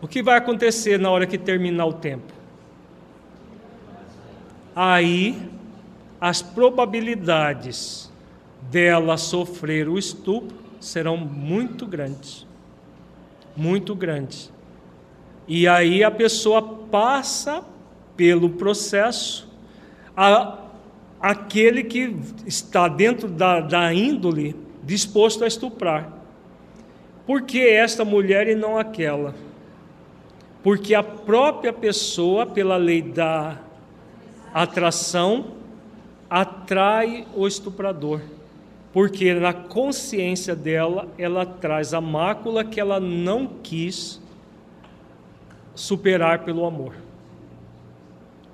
o que vai acontecer na hora que terminar o tempo? aí as probabilidades dela sofrer o estupro serão muito grandes. Muito grandes. E aí a pessoa passa pelo processo, a, aquele que está dentro da, da índole disposto a estuprar. Por que esta mulher e não aquela? Porque a própria pessoa, pela lei da atração, atrai o estuprador. Porque na consciência dela, ela traz a mácula que ela não quis superar pelo amor.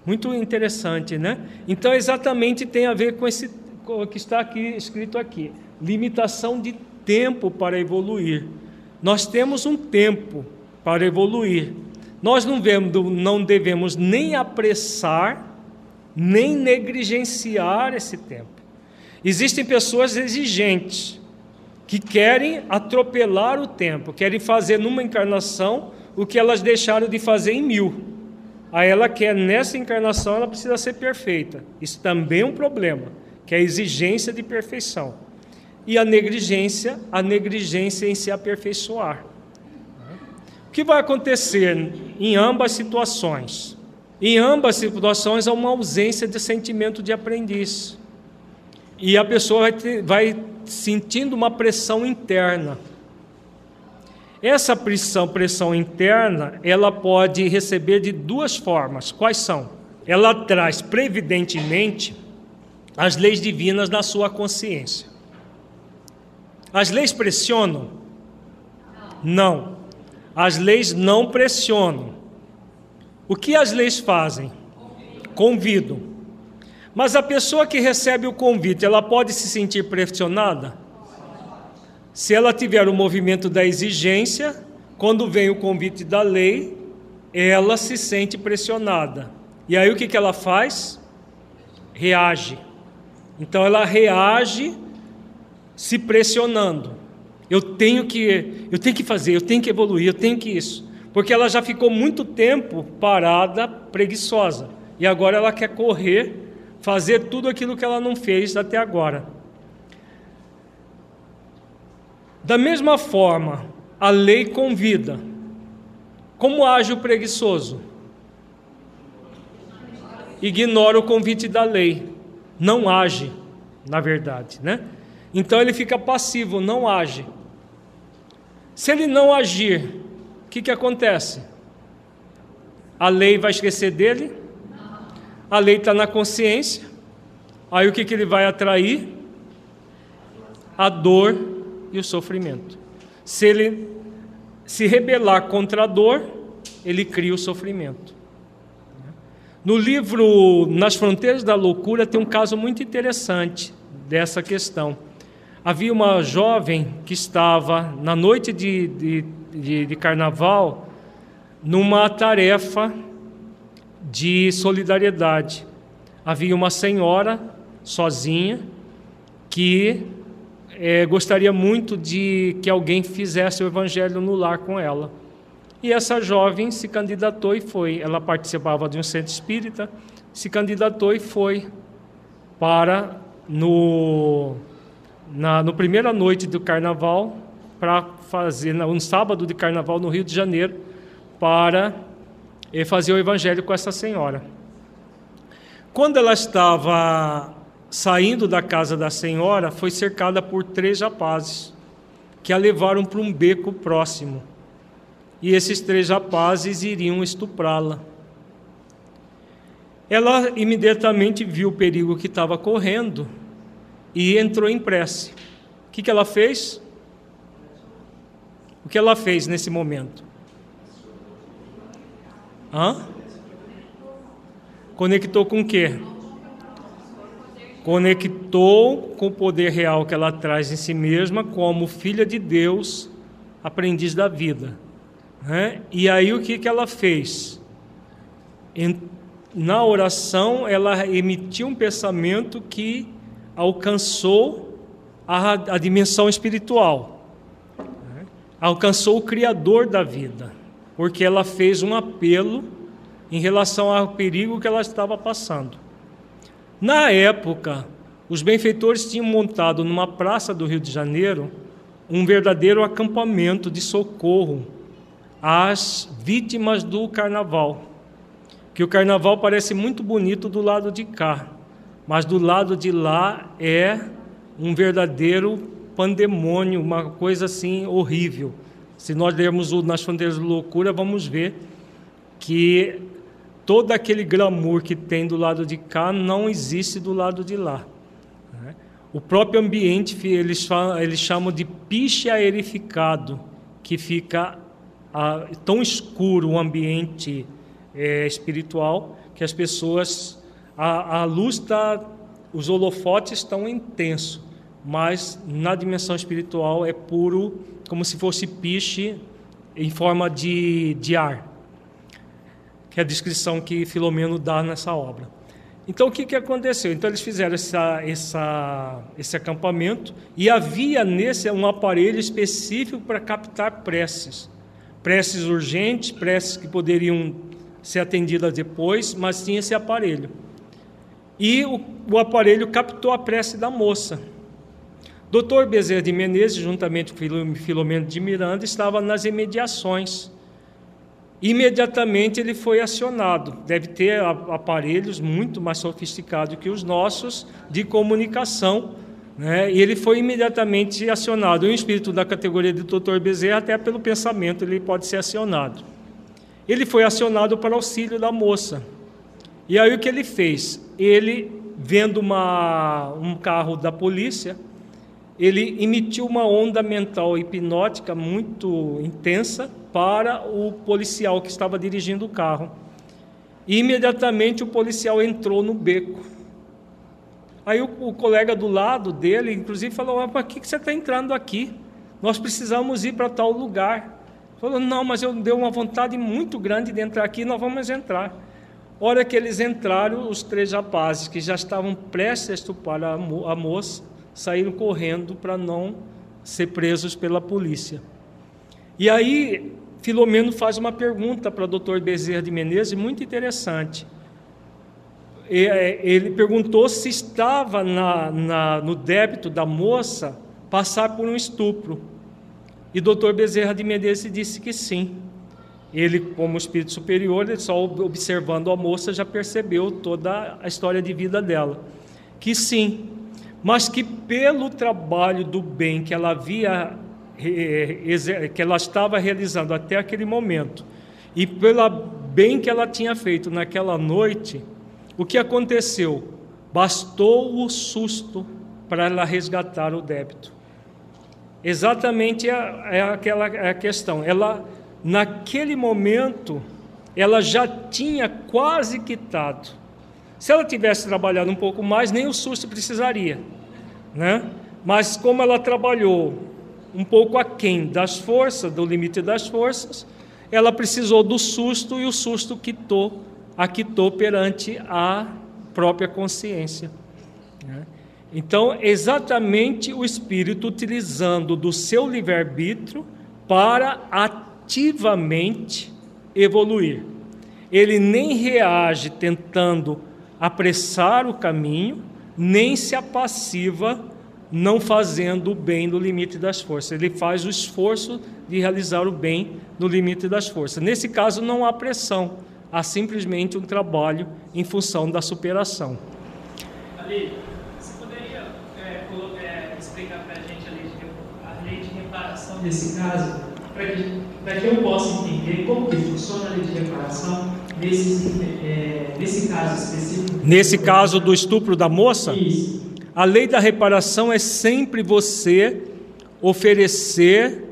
Muito interessante, né? Então, exatamente tem a ver com esse com o que está aqui escrito aqui: limitação de tempo para evoluir. Nós temos um tempo para evoluir. Nós não, vemos, não devemos nem apressar, nem negligenciar esse tempo. Existem pessoas exigentes que querem atropelar o tempo, querem fazer numa encarnação o que elas deixaram de fazer em mil. Aí ela quer, nessa encarnação, ela precisa ser perfeita. Isso também é um problema, que é a exigência de perfeição. E a negligência, a negligência em se aperfeiçoar. O que vai acontecer em ambas situações? Em ambas situações há uma ausência de sentimento de aprendiz. E a pessoa vai, ter, vai sentindo uma pressão interna. Essa pressão, pressão interna, ela pode receber de duas formas. Quais são? Ela traz previdentemente as leis divinas na sua consciência. As leis pressionam? Não. As leis não pressionam. O que as leis fazem? Convidam. Mas a pessoa que recebe o convite, ela pode se sentir pressionada? Se ela tiver o movimento da exigência, quando vem o convite da lei, ela se sente pressionada. E aí o que, que ela faz? Reage. Então ela reage se pressionando. Eu tenho que, eu tenho que fazer, eu tenho que evoluir, eu tenho que isso. Porque ela já ficou muito tempo parada, preguiçosa. E agora ela quer correr, fazer tudo aquilo que ela não fez até agora. Da mesma forma, a lei convida. Como age o preguiçoso? Ignora o convite da lei, não age, na verdade, né? Então ele fica passivo, não age. Se ele não agir, o que, que acontece? A lei vai esquecer dele? A lei está na consciência. Aí o que, que ele vai atrair? A dor e o sofrimento. Se ele se rebelar contra a dor, ele cria o sofrimento. No livro Nas Fronteiras da Loucura tem um caso muito interessante dessa questão. Havia uma jovem que estava na noite de, de, de, de carnaval numa tarefa de solidariedade. Havia uma senhora sozinha que é, gostaria muito de que alguém fizesse o evangelho no lar com ela. E essa jovem se candidatou e foi. Ela participava de um centro espírita, se candidatou e foi para no na no primeira noite do carnaval para fazer um sábado de carnaval no Rio de Janeiro para eh, fazer o evangelho com essa senhora. Quando ela estava saindo da casa da senhora, foi cercada por três rapazes que a levaram para um beco próximo. E esses três rapazes iriam estuprá-la. Ela imediatamente viu o perigo que estava correndo e entrou em prece. O que, que ela fez? O que ela fez nesse momento? Hã? Conectou com o quê? conectou com o poder real que ela traz em si mesma como filha de Deus, aprendiz da vida. Né? E aí o que, que ela fez? Na oração, ela emitiu um pensamento que alcançou a, a dimensão espiritual, né? alcançou o Criador da vida, porque ela fez um apelo em relação ao perigo que ela estava passando. Na época, os benfeitores tinham montado numa praça do Rio de Janeiro um verdadeiro acampamento de socorro às vítimas do carnaval. Que o carnaval parece muito bonito do lado de cá, mas do lado de lá é um verdadeiro pandemônio, uma coisa assim horrível. Se nós lermos o Nas Fronteiras da Loucura, vamos ver que todo aquele glamour que tem do lado de cá não existe do lado de lá. Né? O próprio ambiente, eles, falam, eles chamam de piche aerificado, que fica ah, tão escuro o ambiente é, espiritual que as pessoas, a, a luz está, os holofotes estão intensos, mas na dimensão espiritual é puro, como se fosse piche em forma de, de ar que é a descrição que Filomeno dá nessa obra. Então, o que, que aconteceu? Então, eles fizeram essa, essa, esse acampamento e havia nesse um aparelho específico para captar preces. Preces urgentes, preces que poderiam ser atendidas depois, mas tinha esse aparelho. E o, o aparelho captou a prece da moça. Dr. Bezerra de Menezes, juntamente com Filomeno de Miranda, estava nas imediações imediatamente ele foi acionado. Deve ter aparelhos muito mais sofisticados que os nossos de comunicação. Né? E ele foi imediatamente acionado. Um espírito da categoria de doutor Bezerra, até pelo pensamento, ele pode ser acionado. Ele foi acionado para auxílio da moça. E aí o que ele fez? Ele, vendo uma, um carro da polícia, ele emitiu uma onda mental hipnótica muito intensa para o policial que estava dirigindo o carro. E imediatamente o policial entrou no beco. Aí o, o colega do lado dele, inclusive, falou: ah, Para que, que você está entrando aqui? Nós precisamos ir para tal lugar. Falou: Não, mas eu dei uma vontade muito grande de entrar aqui, nós vamos entrar. Hora que eles entraram, os três rapazes que já estavam prestes a estuprar a, mo a moça saíram correndo para não ser presos pela polícia. E aí Filomeno faz uma pergunta para o doutor Bezerra de Menezes, muito interessante. É, ele perguntou se estava na, na, no débito da moça passar por um estupro. E o doutor Bezerra de Menezes disse que sim. Ele, como espírito superior, ele só observando a moça já percebeu toda a história de vida dela. Que sim, mas que pelo trabalho do bem que ela havia que ela estava realizando até aquele momento e pelo bem que ela tinha feito naquela noite, o que aconteceu? Bastou o susto para ela resgatar o débito. Exatamente é, é aquela é a questão. Ela, naquele momento, ela já tinha quase quitado. Se ela tivesse trabalhado um pouco mais, nem o susto precisaria, né? Mas como ela trabalhou um pouco aquém das forças, do limite das forças, ela precisou do susto e o susto quitou, a quitou perante a própria consciência. Né? Então, exatamente o espírito utilizando do seu livre-arbítrio para ativamente evoluir. Ele nem reage tentando apressar o caminho, nem se apassiva não fazendo o bem no limite das forças. Ele faz o esforço de realizar o bem no limite das forças. Nesse caso, não há pressão, há simplesmente um trabalho em função da superação. Ali, você poderia é, é, explicar para a gente a lei, de, a lei de reparação desse caso, para que, que eu possa entender como que funciona a lei de reparação nesse, é, nesse caso específico? Nesse caso do estupro da moça? Isso. A lei da reparação é sempre você oferecer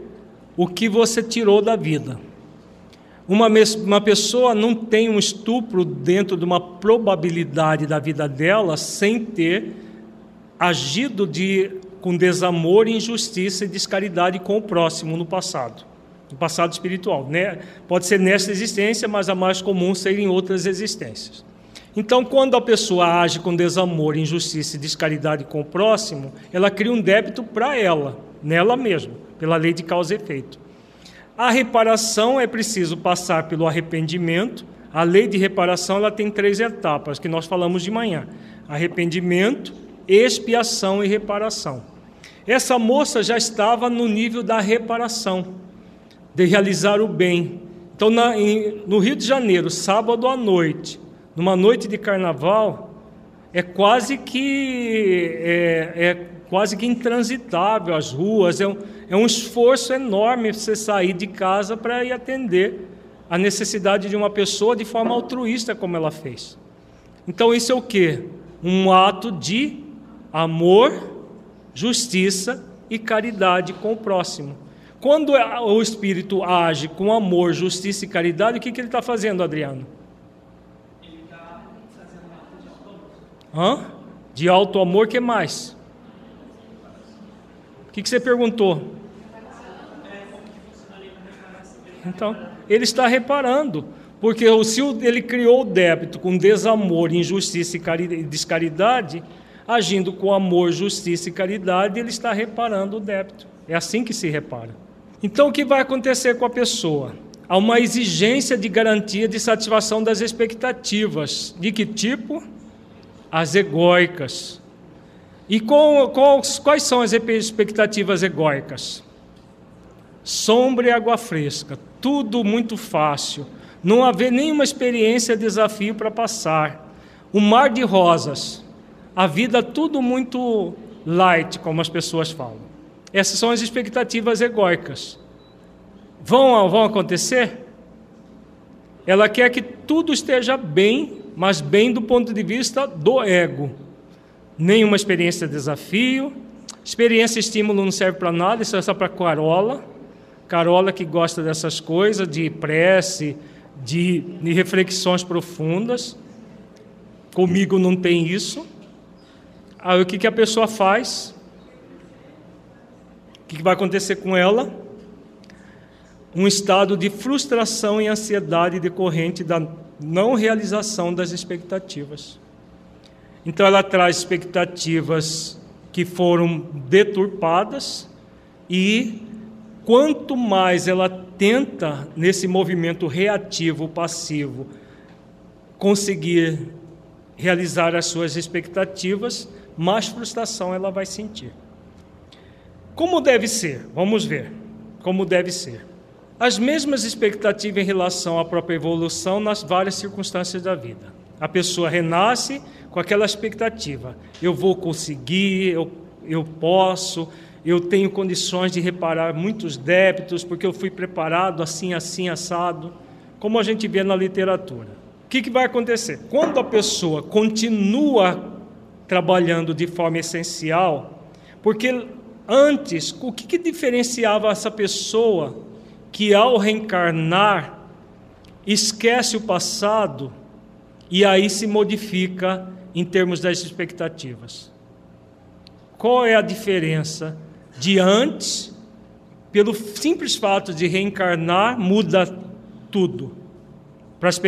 o que você tirou da vida. Uma, uma pessoa não tem um estupro dentro de uma probabilidade da vida dela sem ter agido de, com desamor, injustiça e descaridade com o próximo no passado, no passado espiritual. Né? Pode ser nesta existência, mas a mais comum ser em outras existências. Então, quando a pessoa age com desamor, injustiça e descaridade com o próximo, ela cria um débito para ela, nela mesma, pela lei de causa e efeito. A reparação é preciso passar pelo arrependimento. A lei de reparação ela tem três etapas que nós falamos de manhã: arrependimento, expiação e reparação. Essa moça já estava no nível da reparação, de realizar o bem. Então, na, em, no Rio de Janeiro, sábado à noite, numa noite de carnaval, é quase que é, é quase que intransitável as ruas, é um, é um esforço enorme você sair de casa para ir atender a necessidade de uma pessoa de forma altruísta, como ela fez. Então, isso é o que? Um ato de amor, justiça e caridade com o próximo. Quando o Espírito age com amor, justiça e caridade, o que, que ele está fazendo, Adriano? Ele está fazendo ato de auto-amor. Hã? De auto-amor, que mais? O que, que você perguntou? Então, ele está reparando, porque se ele criou o débito com desamor, injustiça e descaridade, agindo com amor, justiça e caridade, ele está reparando o débito. É assim que se repara. Então, o que vai acontecer com a pessoa? Há uma exigência de garantia de satisfação das expectativas. De que tipo? As egóicas. E com, com, quais são as expectativas egóicas? Sombra e água fresca, tudo muito fácil. Não haver nenhuma experiência, desafio para passar. Um mar de rosas, a vida tudo muito light, como as pessoas falam. Essas são as expectativas egóicas. Vão, vão acontecer? Ela quer que tudo esteja bem, mas bem do ponto de vista do ego. Nenhuma experiência de desafio, experiência estímulo não serve para nada, isso é só para Carola. Carola que gosta dessas coisas, de prece, de, de reflexões profundas. Comigo não tem isso. Aí o que, que a pessoa faz? O que, que vai acontecer com ela? Um estado de frustração e ansiedade decorrente da não realização das expectativas. Então ela traz expectativas que foram deturpadas e quanto mais ela tenta nesse movimento reativo passivo conseguir realizar as suas expectativas, mais frustração ela vai sentir. Como deve ser? Vamos ver. Como deve ser. As mesmas expectativas em relação à própria evolução nas várias circunstâncias da vida. A pessoa renasce com aquela expectativa: eu vou conseguir, eu, eu posso, eu tenho condições de reparar muitos débitos, porque eu fui preparado assim, assim, assado, como a gente vê na literatura. O que, que vai acontecer? Quando a pessoa continua trabalhando de forma essencial, porque antes, o que, que diferenciava essa pessoa que ao reencarnar esquece o passado e aí se modifica em termos das expectativas? Qual é a diferença de antes, pelo simples fato de reencarnar, muda tudo para as,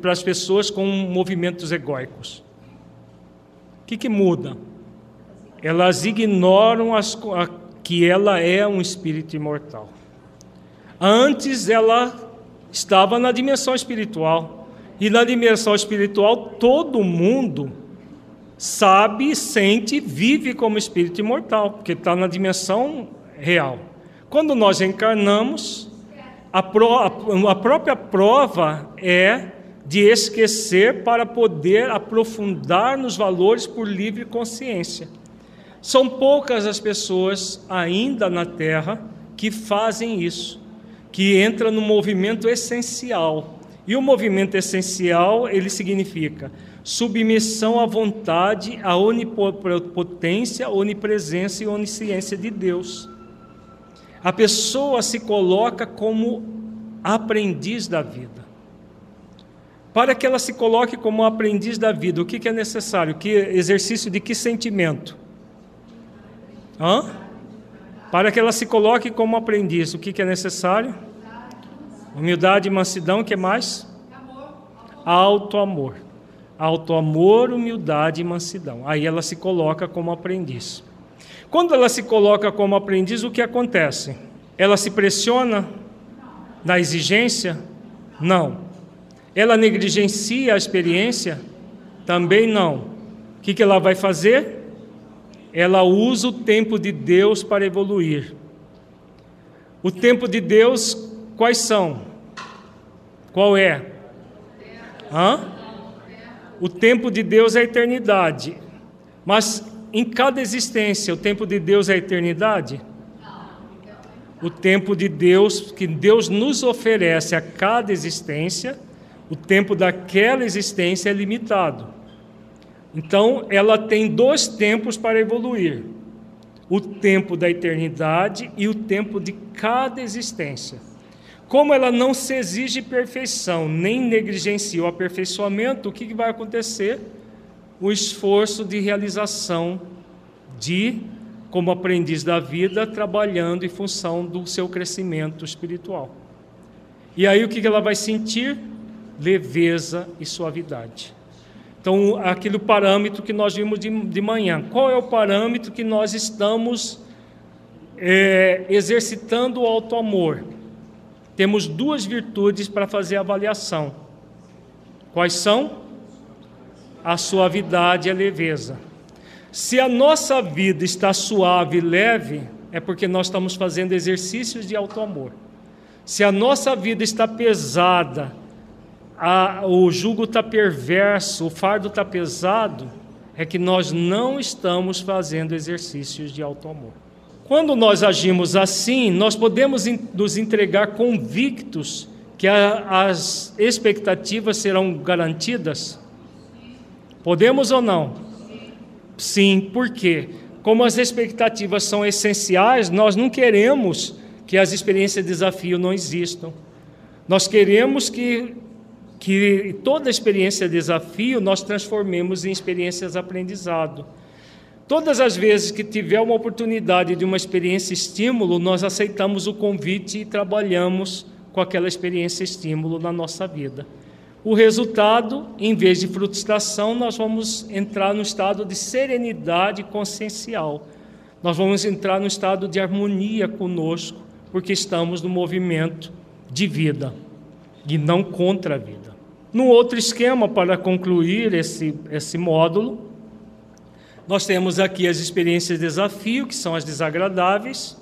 para as pessoas com movimentos egóicos? O que, que muda? Elas ignoram as, a, que ela é um espírito imortal. Antes ela estava na dimensão espiritual. E na dimensão espiritual todo mundo sabe, sente, vive como espírito imortal, porque está na dimensão real. Quando nós encarnamos, a, pro, a, a própria prova é de esquecer para poder aprofundar nos valores por livre consciência. São poucas as pessoas ainda na Terra que fazem isso, que entram no movimento essencial. E o movimento essencial, ele significa submissão à vontade, à onipotência, onipresença e onisciência de Deus. A pessoa se coloca como aprendiz da vida. Para que ela se coloque como aprendiz da vida, o que, que é necessário? Que exercício de que sentimento? Hã? Para que ela se coloque como aprendiz, o que, que é necessário? Humildade, mansidão, o que mais? Alto amor. Alto amor, humildade e mansidão. Aí ela se coloca como aprendiz. Quando ela se coloca como aprendiz, o que acontece? Ela se pressiona na exigência? Não. Ela negligencia a experiência? Também não. O que, que ela vai fazer? Ela usa o tempo de Deus para evoluir. O tempo de Deus, quais são? Qual é? Hã? O tempo de Deus é a eternidade. Mas em cada existência, o tempo de Deus é a eternidade? o tempo de Deus, que Deus nos oferece a cada existência, o tempo daquela existência é limitado. Então, ela tem dois tempos para evoluir: o tempo da eternidade e o tempo de cada existência. Como ela não se exige perfeição, nem negligencia o aperfeiçoamento, o que vai acontecer? O esforço de realização de, como aprendiz da vida, trabalhando em função do seu crescimento espiritual. E aí o que ela vai sentir? Leveza e suavidade. Então, aquele parâmetro que nós vimos de, de manhã. Qual é o parâmetro que nós estamos é, exercitando o auto-amor? Temos duas virtudes para fazer a avaliação. Quais são? A suavidade e a leveza. Se a nossa vida está suave e leve, é porque nós estamos fazendo exercícios de auto-amor. Se a nossa vida está pesada, a, o jugo está perverso, o fardo está pesado, é que nós não estamos fazendo exercícios de auto-amor. Quando nós agimos assim, nós podemos nos entregar convictos que a, as expectativas serão garantidas? Podemos ou não? Sim, por quê? Como as expectativas são essenciais, nós não queremos que as experiências de desafio não existam. Nós queremos que que toda experiência de desafio nós transformemos em experiências aprendizado. Todas as vezes que tiver uma oportunidade de uma experiência estímulo, nós aceitamos o convite e trabalhamos com aquela experiência estímulo na nossa vida. O resultado, em vez de frustração, nós vamos entrar no estado de serenidade consciencial. Nós vamos entrar no estado de harmonia conosco, porque estamos no movimento de vida e não contra a vida. No outro esquema, para concluir esse, esse módulo, nós temos aqui as experiências de desafio, que são as desagradáveis,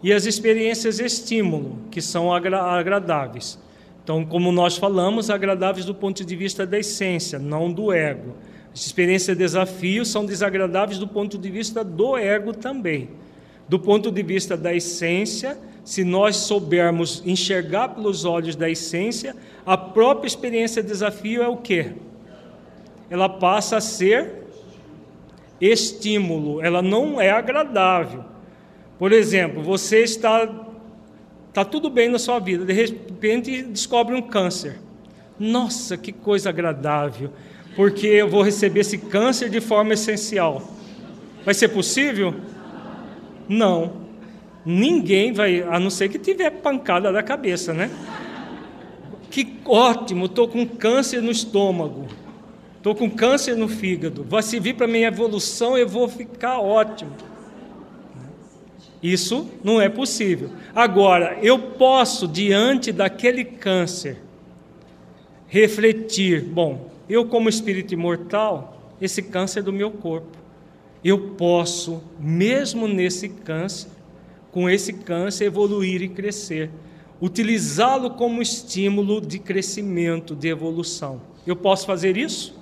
e as experiências estímulo, que são agradáveis. Então, como nós falamos, agradáveis do ponto de vista da essência, não do ego. As experiências de desafio são desagradáveis do ponto de vista do ego também. Do ponto de vista da essência, se nós soubermos enxergar pelos olhos da essência, a própria experiência de desafio é o quê? Ela passa a ser estímulo, ela não é agradável. Por exemplo, você está tá tudo bem na sua vida, de repente descobre um câncer. Nossa, que coisa agradável, porque eu vou receber esse câncer de forma essencial. Vai ser possível? Não. Ninguém vai, a não ser que tiver pancada da cabeça, né? Que ótimo, estou com câncer no estômago, estou com câncer no fígado, vai servir para minha evolução, eu vou ficar ótimo. Isso não é possível. Agora, eu posso, diante daquele câncer, refletir: bom, eu, como espírito imortal, esse câncer é do meu corpo, eu posso, mesmo nesse câncer, com esse câncer, evoluir e crescer. Utilizá-lo como estímulo de crescimento, de evolução. Eu posso fazer isso?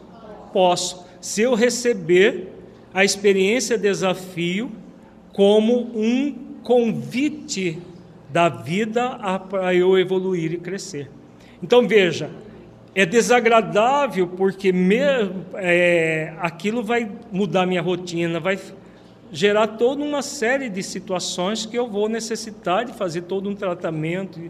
Posso. Se eu receber a experiência desafio como um convite da vida para eu evoluir e crescer. Então veja, é desagradável porque é, aquilo vai mudar minha rotina, vai gerar toda uma série de situações que eu vou necessitar de fazer todo um tratamento,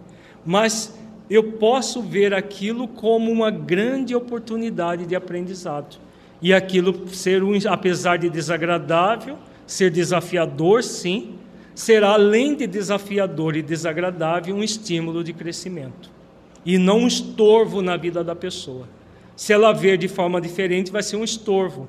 mas eu posso ver aquilo como uma grande oportunidade de aprendizado. E aquilo ser um, apesar de desagradável, ser desafiador, sim, será além de desafiador e desagradável um estímulo de crescimento e não um estorvo na vida da pessoa. Se ela ver de forma diferente, vai ser um estorvo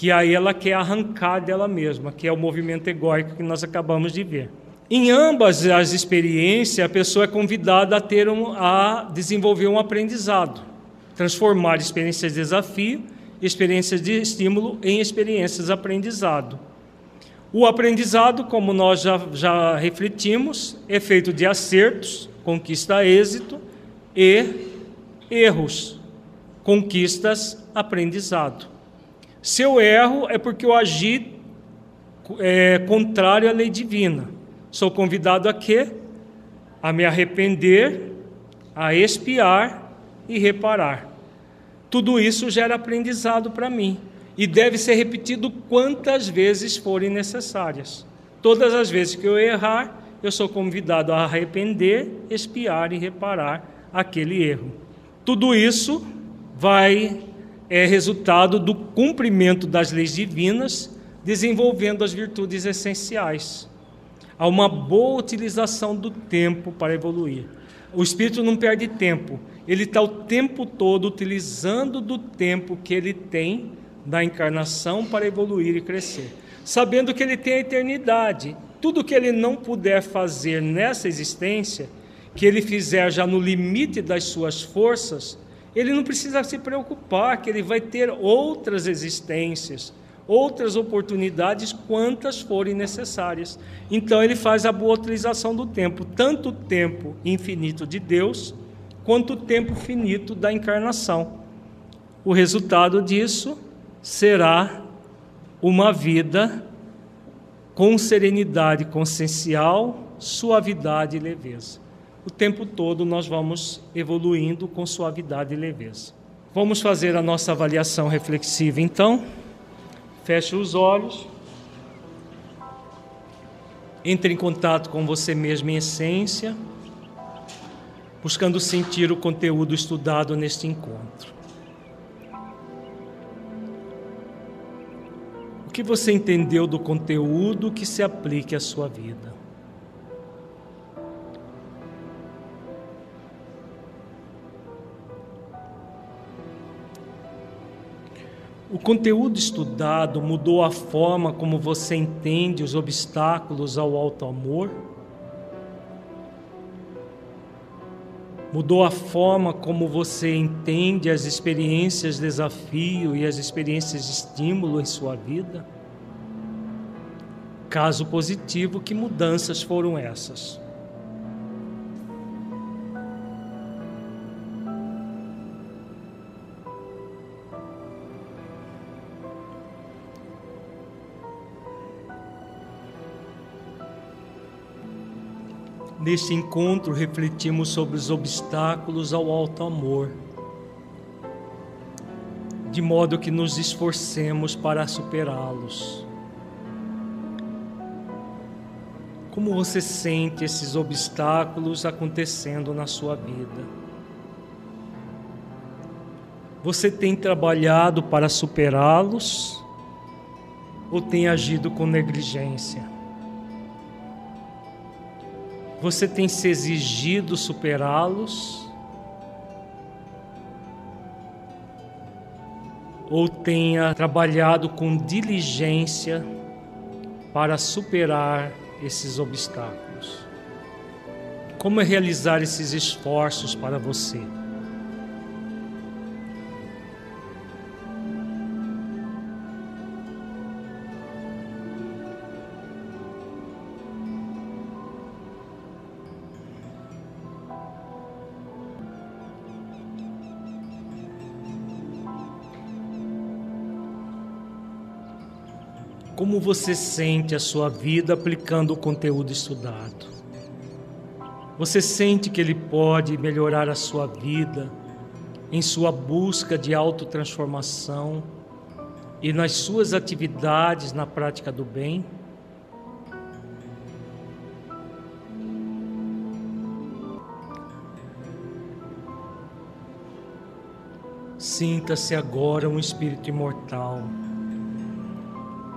que aí ela quer arrancar dela mesma, que é o movimento egóico que nós acabamos de ver. Em ambas as experiências, a pessoa é convidada a ter um, a desenvolver um aprendizado, transformar experiências de desafio, experiências de estímulo em experiências de aprendizado. O aprendizado, como nós já, já refletimos, é feito de acertos, conquista êxito, e erros, conquistas aprendizado. Se eu erro, é porque eu agi é, contrário à lei divina. Sou convidado a quê? a me arrepender, a expiar e reparar. Tudo isso gera aprendizado para mim e deve ser repetido quantas vezes forem necessárias. Todas as vezes que eu errar, eu sou convidado a arrepender, expiar e reparar aquele erro. Tudo isso vai é resultado do cumprimento das leis divinas, desenvolvendo as virtudes essenciais. Há uma boa utilização do tempo para evoluir. O espírito não perde tempo, ele está o tempo todo utilizando do tempo que ele tem da encarnação para evoluir e crescer, sabendo que ele tem a eternidade. Tudo que ele não puder fazer nessa existência, que ele fizer já no limite das suas forças, ele não precisa se preocupar que ele vai ter outras existências, outras oportunidades, quantas forem necessárias. Então ele faz a boa utilização do tempo, tanto o tempo infinito de Deus, quanto o tempo finito da encarnação. O resultado disso será uma vida com serenidade consciencial, suavidade e leveza. O tempo todo nós vamos evoluindo com suavidade e leveza. Vamos fazer a nossa avaliação reflexiva então. Feche os olhos. Entre em contato com você mesmo em essência, buscando sentir o conteúdo estudado neste encontro. O que você entendeu do conteúdo que se aplique à sua vida? O conteúdo estudado mudou a forma como você entende os obstáculos ao alto amor? Mudou a forma como você entende as experiências de desafio e as experiências de estímulo em sua vida? Caso positivo, que mudanças foram essas? Neste encontro, refletimos sobre os obstáculos ao alto amor, de modo que nos esforcemos para superá-los. Como você sente esses obstáculos acontecendo na sua vida? Você tem trabalhado para superá-los ou tem agido com negligência? Você tem se exigido superá-los? Ou tenha trabalhado com diligência para superar esses obstáculos? Como é realizar esses esforços para você? Como você sente a sua vida aplicando o conteúdo estudado? Você sente que ele pode melhorar a sua vida em sua busca de autotransformação e nas suas atividades na prática do bem? Sinta-se agora um espírito imortal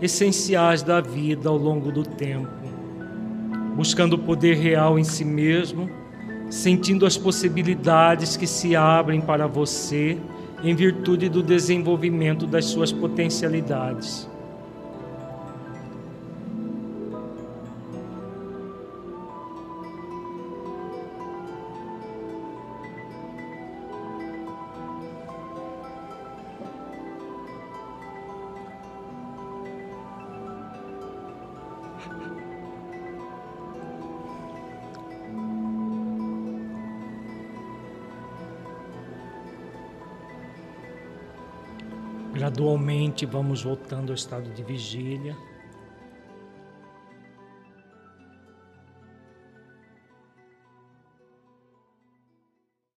essenciais da vida ao longo do tempo, buscando o poder real em si mesmo, sentindo as possibilidades que se abrem para você em virtude do desenvolvimento das suas potencialidades. Gradualmente vamos voltando ao estado de vigília.